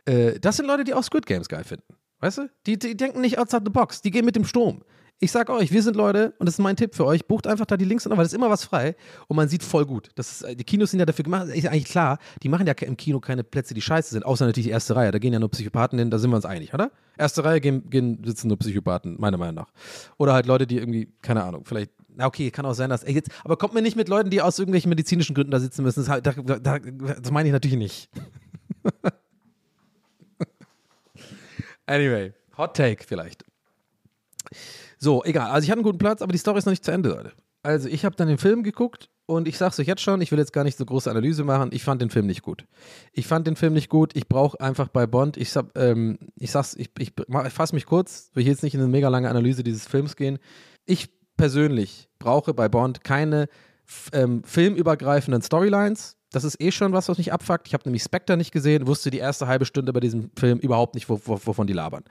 Äh, das sind Leute, die auch Squid Games geil finden. Weißt du? Die, die denken nicht outside the box, die gehen mit dem Sturm. Ich sag euch, wir sind Leute, und das ist mein Tipp für euch, bucht einfach da die Links, weil es ist immer was frei und man sieht voll gut. Das ist, die Kinos sind ja dafür gemacht, ist eigentlich klar, die machen ja im Kino keine Plätze, die scheiße sind, außer natürlich die erste Reihe. Da gehen ja nur Psychopathen hin, da sind wir uns einig, oder? Erste Reihe gehen, gehen sitzen nur Psychopathen, meiner Meinung nach. Oder halt Leute, die irgendwie, keine Ahnung, vielleicht na okay, kann auch sein, dass. Ey, jetzt, aber kommt mir nicht mit Leuten, die aus irgendwelchen medizinischen Gründen da sitzen müssen. Das, halt, da, da, das meine ich natürlich nicht. [LAUGHS] Anyway, Hot Take vielleicht. So, egal. Also ich hatte einen guten Platz, aber die Story ist noch nicht zu Ende, Leute. Also ich habe dann den Film geguckt und ich sag's euch jetzt schon, ich will jetzt gar nicht so große Analyse machen. Ich fand den Film nicht gut. Ich fand den Film nicht gut. Ich brauche einfach bei Bond, ich, sag, ähm, ich sag's, ich, ich, ich fasse mich kurz, will jetzt nicht in eine mega lange Analyse dieses Films gehen. Ich persönlich brauche bei Bond keine ähm, filmübergreifenden Storylines. Das ist eh schon was, was mich abfuckt. Ich habe nämlich Spectre nicht gesehen, wusste die erste halbe Stunde bei diesem Film überhaupt nicht, wo, wo, wovon die labern.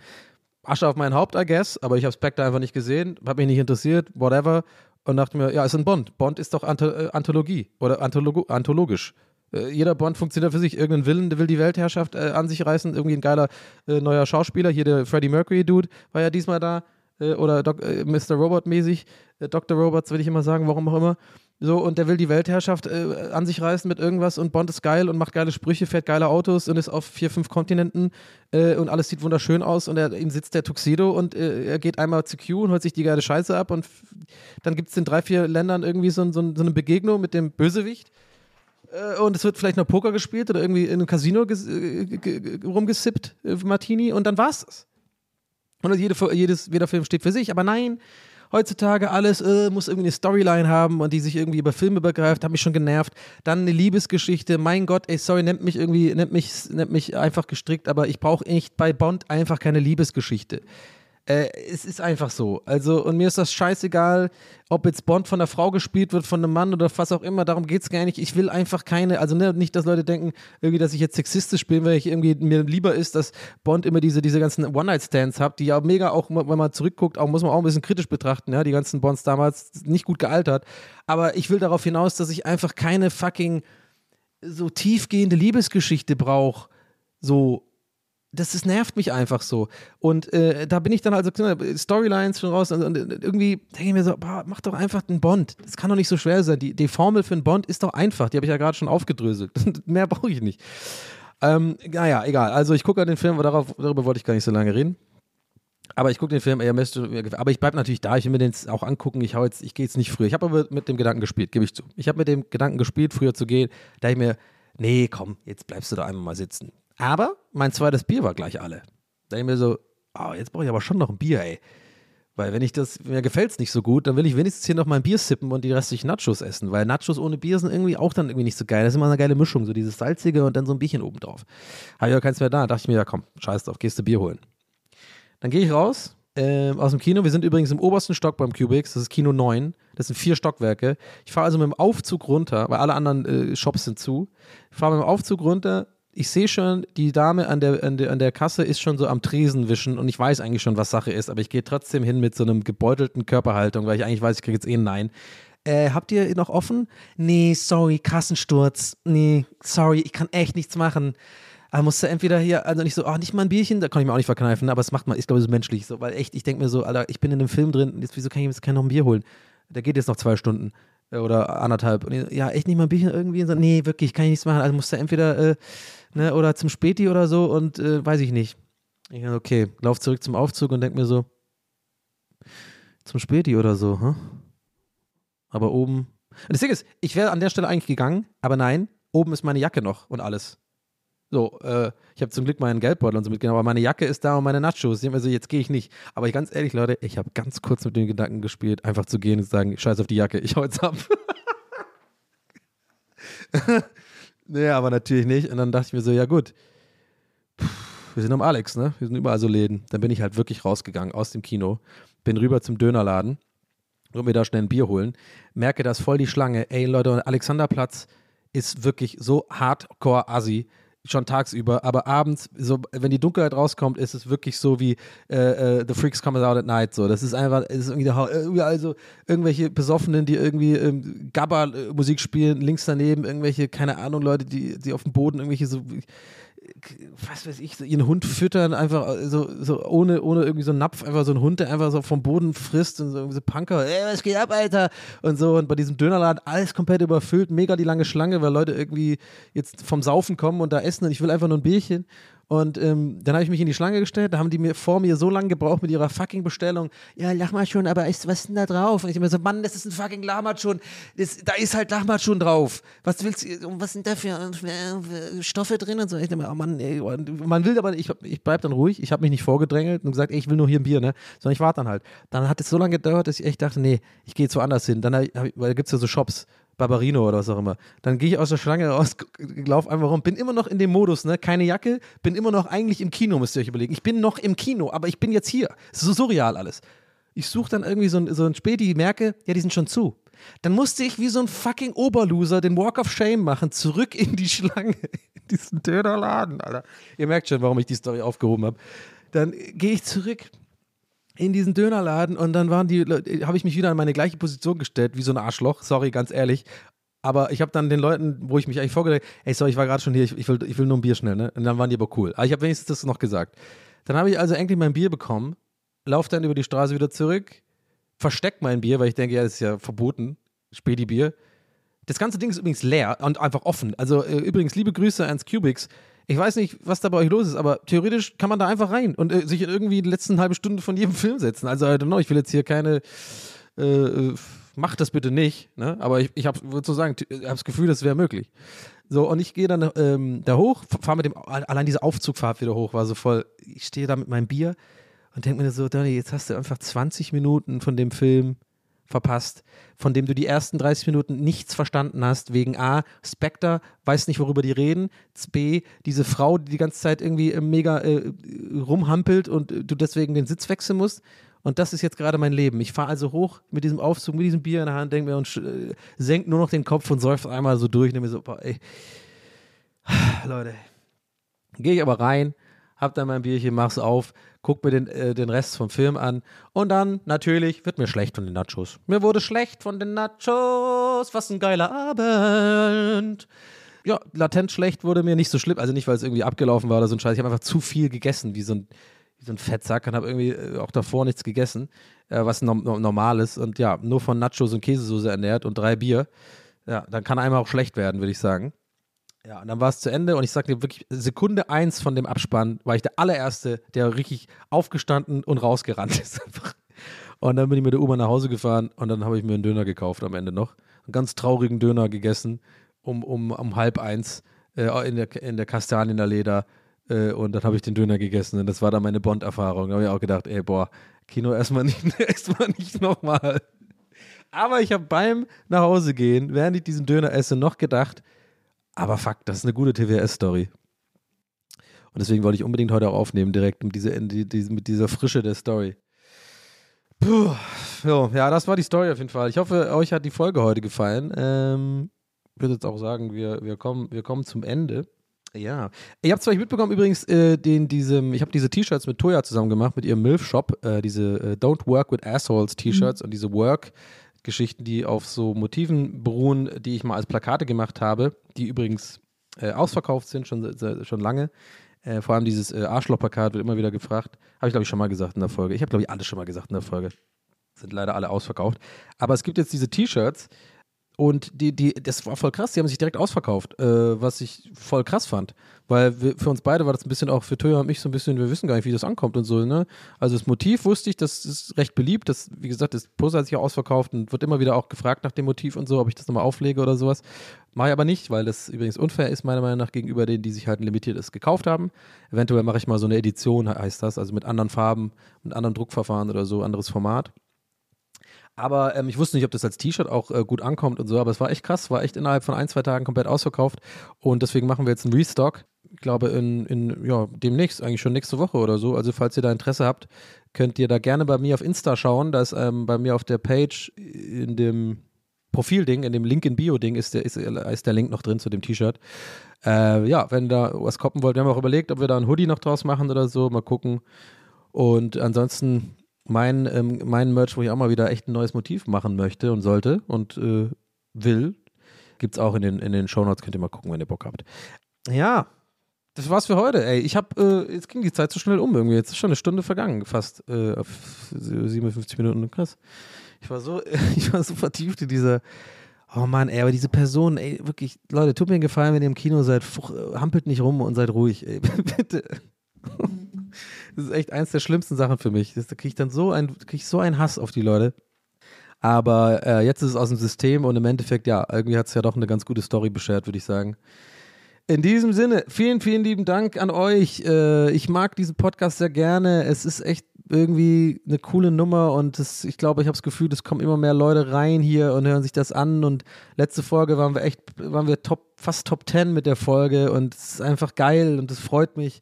Asche auf mein Haupt, I guess, aber ich habe Spectre einfach nicht gesehen, habe mich nicht interessiert, whatever. Und dachte mir, ja, ist ein Bond. Bond ist doch äh, Anthologie oder Antholog anthologisch. Äh, jeder Bond funktioniert für sich. Irgendein Willen, will die Weltherrschaft äh, an sich reißen. Irgendwie ein geiler äh, neuer Schauspieler. Hier der Freddie Mercury-Dude war ja diesmal da. Äh, oder Doc, Mr. Robot-mäßig. Dr. Robots will ich immer sagen, warum auch immer. So, und der will die Weltherrschaft äh, an sich reißen mit irgendwas und Bond ist geil und macht geile Sprüche, fährt geile Autos und ist auf vier, fünf Kontinenten äh, und alles sieht wunderschön aus und er, ihm sitzt der Tuxedo und äh, er geht einmal zu Q und holt sich die geile Scheiße ab und dann gibt es in drei, vier Ländern irgendwie so, so, so eine Begegnung mit dem Bösewicht äh, und es wird vielleicht noch Poker gespielt oder irgendwie in einem Casino äh, rumgesippt, äh, Martini und dann war's das. Und jede, jedes, jeder Film steht für sich, aber nein, heutzutage alles äh, muss irgendwie eine Storyline haben und die sich irgendwie über Filme begreift, hat mich schon genervt. Dann eine Liebesgeschichte, mein Gott, ey, sorry, nennt mich irgendwie, nennt mich, nennt mich einfach gestrickt, aber ich brauche echt bei Bond einfach keine Liebesgeschichte. Äh, es ist einfach so. Also, und mir ist das scheißegal, ob jetzt Bond von einer Frau gespielt wird, von einem Mann oder was auch immer. Darum geht es gar nicht. Ich will einfach keine, also ne, nicht, dass Leute denken, irgendwie, dass ich jetzt sexistisch bin, weil ich irgendwie mir lieber ist, dass Bond immer diese, diese ganzen One-Night-Stands hat, die ja mega auch, wenn man zurückguckt, auch muss man auch ein bisschen kritisch betrachten, ja, die ganzen Bonds damals nicht gut gealtert. Aber ich will darauf hinaus, dass ich einfach keine fucking so tiefgehende Liebesgeschichte brauche. So, das, das nervt mich einfach so. Und äh, da bin ich dann also Storylines schon raus und, und irgendwie denke ich mir so, boah, mach doch einfach einen Bond. Das kann doch nicht so schwer sein. Die, die Formel für einen Bond ist doch einfach. Die habe ich ja gerade schon aufgedröselt. [LAUGHS] Mehr brauche ich nicht. Ähm, naja, egal. Also ich gucke den Film, aber darauf, darüber wollte ich gar nicht so lange reden. Aber ich gucke den Film, müsste, aber ich bleibe natürlich da, ich will mir den auch angucken, ich, ich gehe jetzt nicht früher. Ich habe aber mit dem Gedanken gespielt, gebe ich zu. Ich habe mit dem Gedanken gespielt, früher zu gehen. Da ich mir, nee, komm, jetzt bleibst du da einmal mal sitzen. Aber mein zweites Bier war gleich alle. Da ich mir so, oh, jetzt brauche ich aber schon noch ein Bier, ey. Weil wenn ich das, mir gefällt es nicht so gut, dann will ich wenigstens hier noch mal ein Bier sippen und die restlichen Nachos essen. Weil Nachos ohne Bier sind irgendwie auch dann irgendwie nicht so geil. Das ist immer eine geile Mischung, so dieses salzige und dann so ein Bierchen oben drauf. Habe ich aber keins mehr da. dachte ich mir, ja komm, scheiß drauf, gehst du Bier holen. Dann gehe ich raus ähm, aus dem Kino. Wir sind übrigens im obersten Stock beim Cubics. Das ist Kino 9. Das sind vier Stockwerke. Ich fahre also mit dem Aufzug runter, weil alle anderen äh, Shops sind zu. Ich fahre mit dem Aufzug runter. Ich sehe schon, die Dame an der, an, der, an der Kasse ist schon so am Tresen wischen und ich weiß eigentlich schon, was Sache ist, aber ich gehe trotzdem hin mit so einem gebeutelten Körperhaltung, weil ich eigentlich weiß, ich kriege jetzt eh ein Nein. Äh, habt ihr noch offen? Nee, sorry, Kassensturz. Nee, sorry, ich kann echt nichts machen. Aber musst du entweder hier, also nicht so, oh, nicht mal ein Bierchen, da kann ich mir auch nicht verkneifen, aber es macht man, ich glaube, es ist menschlich so, weil echt, ich denke mir so, Alter, ich bin in einem Film drin, jetzt, wieso kann ich mir jetzt kein noch ein Bier holen? Der geht jetzt noch zwei Stunden oder anderthalb. Und ich, ja, echt nicht mal ein Bierchen irgendwie? So, nee, wirklich, kann ich nichts machen. Also musst du entweder, äh, ne, oder zum Späti oder so und äh, weiß ich nicht. Ich dachte, okay, lauf zurück zum Aufzug und denk mir so, zum Späti oder so, hm? Aber oben. Das Ding ist, ich wäre an der Stelle eigentlich gegangen, aber nein, oben ist meine Jacke noch und alles. So, äh, ich habe zum Glück meinen Geldbeutel und so mitgenommen, aber meine Jacke ist da und meine Nachos. Also jetzt gehe ich nicht. Aber ich, ganz ehrlich, Leute, ich habe ganz kurz mit dem Gedanken gespielt, einfach zu gehen und zu sagen, scheiß auf die Jacke, ich hau jetzt ab. [LAUGHS] nee, aber natürlich nicht. Und dann dachte ich mir so, ja gut, Puh, wir sind um Alex, ne? Wir sind überall so Läden. Dann bin ich halt wirklich rausgegangen aus dem Kino, bin rüber zum Dönerladen und mir da schnell ein Bier holen. Merke, da ist voll die Schlange. Ey, Leute, Alexanderplatz ist wirklich so hardcore assi schon tagsüber, aber abends, so wenn die Dunkelheit rauskommt, ist es wirklich so wie äh, äh, The Freaks Come Out at Night. So, das ist einfach, ist irgendwie also irgendwelche Besoffenen, die irgendwie ähm, Gabba-Musik spielen, links daneben irgendwelche, keine Ahnung, Leute, die, die auf dem Boden irgendwelche so was weiß ich, so ihren Hund füttern, einfach äh, so, so ohne, ohne irgendwie so einen Napf, einfach so ein Hund, der einfach so vom Boden frisst und so irgendwie so Punker, ey, was geht ab, Alter? Und so, und bei diesem Dönerladen alles komplett überfüllt, mega die lange Schlange, weil Leute irgendwie jetzt vom Saufen kommen und da essen und ich will einfach nur ein Bierchen. Und ähm, dann habe ich mich in die Schlange gestellt, da haben die mir vor mir so lange gebraucht mit ihrer fucking Bestellung. Ja, lach mal schon, aber ist, was ist denn da drauf? Und ich immer so, Mann, das ist ein fucking. Das, da ist halt Lahmacun drauf. Was willst du, was sind da für, für Stoffe drin und so? Ich denke mir, oh Mann, ey, man will aber, ich, ich bleib dann ruhig, ich habe mich nicht vorgedrängelt und gesagt, ey, ich will nur hier ein Bier, ne? Sondern ich warte dann halt. Dann hat es so lange gedauert, dass ich echt dachte, nee, ich gehe jetzt woanders hin. Dann, ich, weil da gibt es ja so Shops, Barbarino oder was auch immer. Dann gehe ich aus der Schlange raus, laufe einfach rum, bin immer noch in dem Modus, ne? Keine Jacke, bin immer noch eigentlich im Kino, müsst ihr euch überlegen. Ich bin noch im Kino, aber ich bin jetzt hier. Es ist so surreal alles. Ich suche dann irgendwie so ein, so ein Späti, merke, ja, die sind schon zu. Dann musste ich wie so ein fucking Oberloser den Walk of Shame machen, zurück in die Schlange, [LAUGHS] in diesen Dönerladen, Alter. Ihr merkt schon, warum ich die Story aufgehoben habe. Dann gehe ich zurück, in diesen Dönerladen und dann waren die, habe ich mich wieder in meine gleiche Position gestellt, wie so ein Arschloch, sorry, ganz ehrlich. Aber ich habe dann den Leuten, wo ich mich eigentlich vorgedacht ey, sorry, ich war gerade schon hier, ich, ich, will, ich will nur ein Bier schnell, ne? Und dann waren die aber cool. Aber ich habe wenigstens das noch gesagt. Dann habe ich also endlich mein Bier bekommen, laufe dann über die Straße wieder zurück, versteck mein Bier, weil ich denke, ja, das ist ja verboten, Spedi-Bier. Das ganze Ding ist übrigens leer und einfach offen. Also äh, übrigens, liebe Grüße ans Cubics. Ich weiß nicht, was da bei euch los ist, aber theoretisch kann man da einfach rein und äh, sich in irgendwie die letzten halbe Stunde von jedem [LAUGHS] Film setzen. Also, I don't know, ich will jetzt hier keine. Äh, äh macht das bitte nicht, ne? aber ich, ich würde so sagen, ich habe das Gefühl, das wäre möglich. So, und ich gehe dann ähm, da hoch, fahre mit dem, allein diese Aufzugfahrt wieder hoch, war so voll, ich stehe da mit meinem Bier und denke mir so, Donny, jetzt hast du einfach 20 Minuten von dem Film verpasst, von dem du die ersten 30 Minuten nichts verstanden hast, wegen A, Spectre, weiß nicht, worüber die reden, B, diese Frau, die die ganze Zeit irgendwie mega äh, rumhampelt und du deswegen den Sitz wechseln musst. Und das ist jetzt gerade mein Leben. Ich fahre also hoch mit diesem Aufzug, mit diesem Bier in der Hand, denke mir und äh, senkt nur noch den Kopf und seufzt einmal so durch. Nehme mir so, boah, ey. [SIGHS] Leute. Gehe ich aber rein, hab dann mein Bierchen, mach's auf, guck mir den, äh, den Rest vom Film an und dann natürlich wird mir schlecht von den Nachos. Mir wurde schlecht von den Nachos. Was ein geiler Abend. Ja, latent schlecht wurde mir nicht so schlimm, also nicht, weil es irgendwie abgelaufen war oder so ein Scheiß. Ich habe einfach zu viel gegessen, wie so ein, wie so ein Fettsack und habe irgendwie äh, auch davor nichts gegessen, äh, was no normal ist. Und ja, nur von Nachos und Käsesoße ernährt und drei Bier. Ja, dann kann einmal auch schlecht werden, würde ich sagen. Ja, und dann war es zu Ende und ich sag dir wirklich, Sekunde eins von dem Abspann war ich der allererste, der richtig aufgestanden und rausgerannt ist. Und dann bin ich mit der U-Bahn nach Hause gefahren und dann habe ich mir einen Döner gekauft am Ende noch. Einen ganz traurigen Döner gegessen, um, um, um halb eins äh, in der, in der Kastanien Leder. Äh, und dann habe ich den Döner gegessen und das war dann meine Bond-Erfahrung. Da habe ich auch gedacht, ey, boah, Kino erstmal [LAUGHS] nicht, erstmal nicht nochmal. Aber ich habe beim nach Hause gehen, während ich diesen Döner esse, noch gedacht, aber fuck, das ist eine gute TWS-Story. Und deswegen wollte ich unbedingt heute auch aufnehmen, direkt mit dieser, mit dieser Frische der Story. Puh, jo, ja, das war die Story auf jeden Fall. Ich hoffe, euch hat die Folge heute gefallen. Ähm, ich würde jetzt auch sagen, wir, wir, kommen, wir kommen zum Ende. Ja. Ich habe zwar nicht mitbekommen, übrigens, äh, den, diesem, ich habe diese T-Shirts mit Toya zusammen gemacht, mit ihrem MILF-Shop, äh, diese äh, Don't Work with Assholes T-Shirts mhm. und diese Work-Geschichten, die auf so Motiven beruhen, die ich mal als Plakate gemacht habe, die übrigens äh, ausverkauft sind, schon, schon lange. Äh, vor allem dieses äh, Arschloch-Plakat wird immer wieder gefragt. Habe ich, glaube ich, schon mal gesagt in der Folge. Ich habe, glaube ich, alles schon mal gesagt in der Folge. Sind leider alle ausverkauft. Aber es gibt jetzt diese T-Shirts, und die, die, das war voll krass, die haben sich direkt ausverkauft, äh, was ich voll krass fand. Weil wir, für uns beide war das ein bisschen auch für Töja und mich so ein bisschen, wir wissen gar nicht, wie das ankommt und so, ne? Also das Motiv wusste ich, das ist recht beliebt. Das, wie gesagt, das Poster hat sich auch ausverkauft und wird immer wieder auch gefragt nach dem Motiv und so, ob ich das nochmal auflege oder sowas. Mache ich aber nicht, weil das übrigens unfair ist, meiner Meinung nach, gegenüber denen, die sich halt ein limitiertes gekauft haben. Eventuell mache ich mal so eine Edition, heißt das, also mit anderen Farben, mit anderen Druckverfahren oder so, anderes Format. Aber ähm, ich wusste nicht, ob das als T-Shirt auch äh, gut ankommt und so, aber es war echt krass, war echt innerhalb von ein, zwei Tagen komplett ausverkauft. Und deswegen machen wir jetzt einen Restock. Ich glaube, in, in ja, demnächst, eigentlich schon nächste Woche oder so. Also, falls ihr da Interesse habt, könnt ihr da gerne bei mir auf Insta schauen. Da ist ähm, bei mir auf der Page in dem Profilding, in dem Link in Bio-Ding ist der, ist, ist der Link noch drin zu dem T-Shirt. Äh, ja, wenn da was koppen wollt, wir haben auch überlegt, ob wir da ein Hoodie noch draus machen oder so. Mal gucken. Und ansonsten mein, ähm, mein Merch, wo ich auch mal wieder echt ein neues Motiv machen möchte und sollte und äh, will, es auch in den, in den Shownotes. Könnt ihr mal gucken, wenn ihr Bock habt. Ja, das war's für heute. Ey, ich hab, äh, jetzt ging die Zeit so schnell um irgendwie. Jetzt ist schon eine Stunde vergangen, fast äh, auf 57 Minuten. Krass. Ich war so, [LAUGHS] ich war so vertieft in dieser. Oh Mann, ey, aber diese Person, ey, wirklich, Leute, tut mir einen Gefallen, wenn ihr im Kino seid, hampelt nicht rum und seid ruhig, ey, [LAUGHS] bitte. Das ist echt eins der schlimmsten Sachen für mich. da kriege ich dann so, ein, krieg ich so einen Hass auf die Leute. Aber äh, jetzt ist es aus dem System und im Endeffekt, ja, irgendwie hat es ja doch eine ganz gute Story beschert, würde ich sagen. In diesem Sinne, vielen, vielen lieben Dank an euch. Äh, ich mag diesen Podcast sehr gerne. Es ist echt irgendwie eine coole Nummer und das, ich glaube, ich habe das Gefühl, es kommen immer mehr Leute rein hier und hören sich das an. Und letzte Folge waren wir echt, waren wir top, fast Top 10 mit der Folge und es ist einfach geil und es freut mich.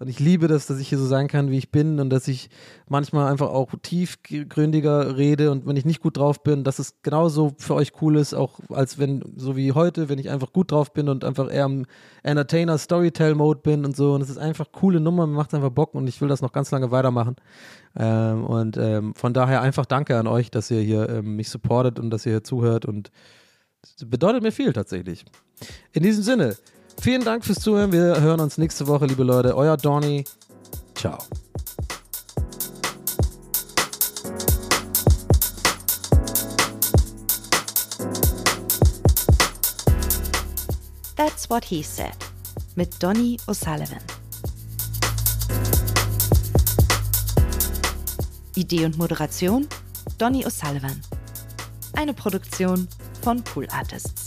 Und ich liebe das, dass ich hier so sein kann, wie ich bin und dass ich manchmal einfach auch tiefgründiger rede und wenn ich nicht gut drauf bin, dass es genauso für euch cool ist, auch als wenn, so wie heute, wenn ich einfach gut drauf bin und einfach eher im Entertainer Storytell Mode bin und so. Und es ist einfach coole Nummer, mir macht einfach Bock und ich will das noch ganz lange weitermachen. Ähm, und ähm, von daher einfach danke an euch, dass ihr hier ähm, mich supportet und dass ihr hier zuhört und bedeutet mir viel tatsächlich. In diesem Sinne, Vielen Dank fürs Zuhören. Wir hören uns nächste Woche, liebe Leute. Euer Donny. Ciao. That's What He Said mit Donny O'Sullivan. Idee und Moderation Donny O'Sullivan. Eine Produktion von Pool Artists.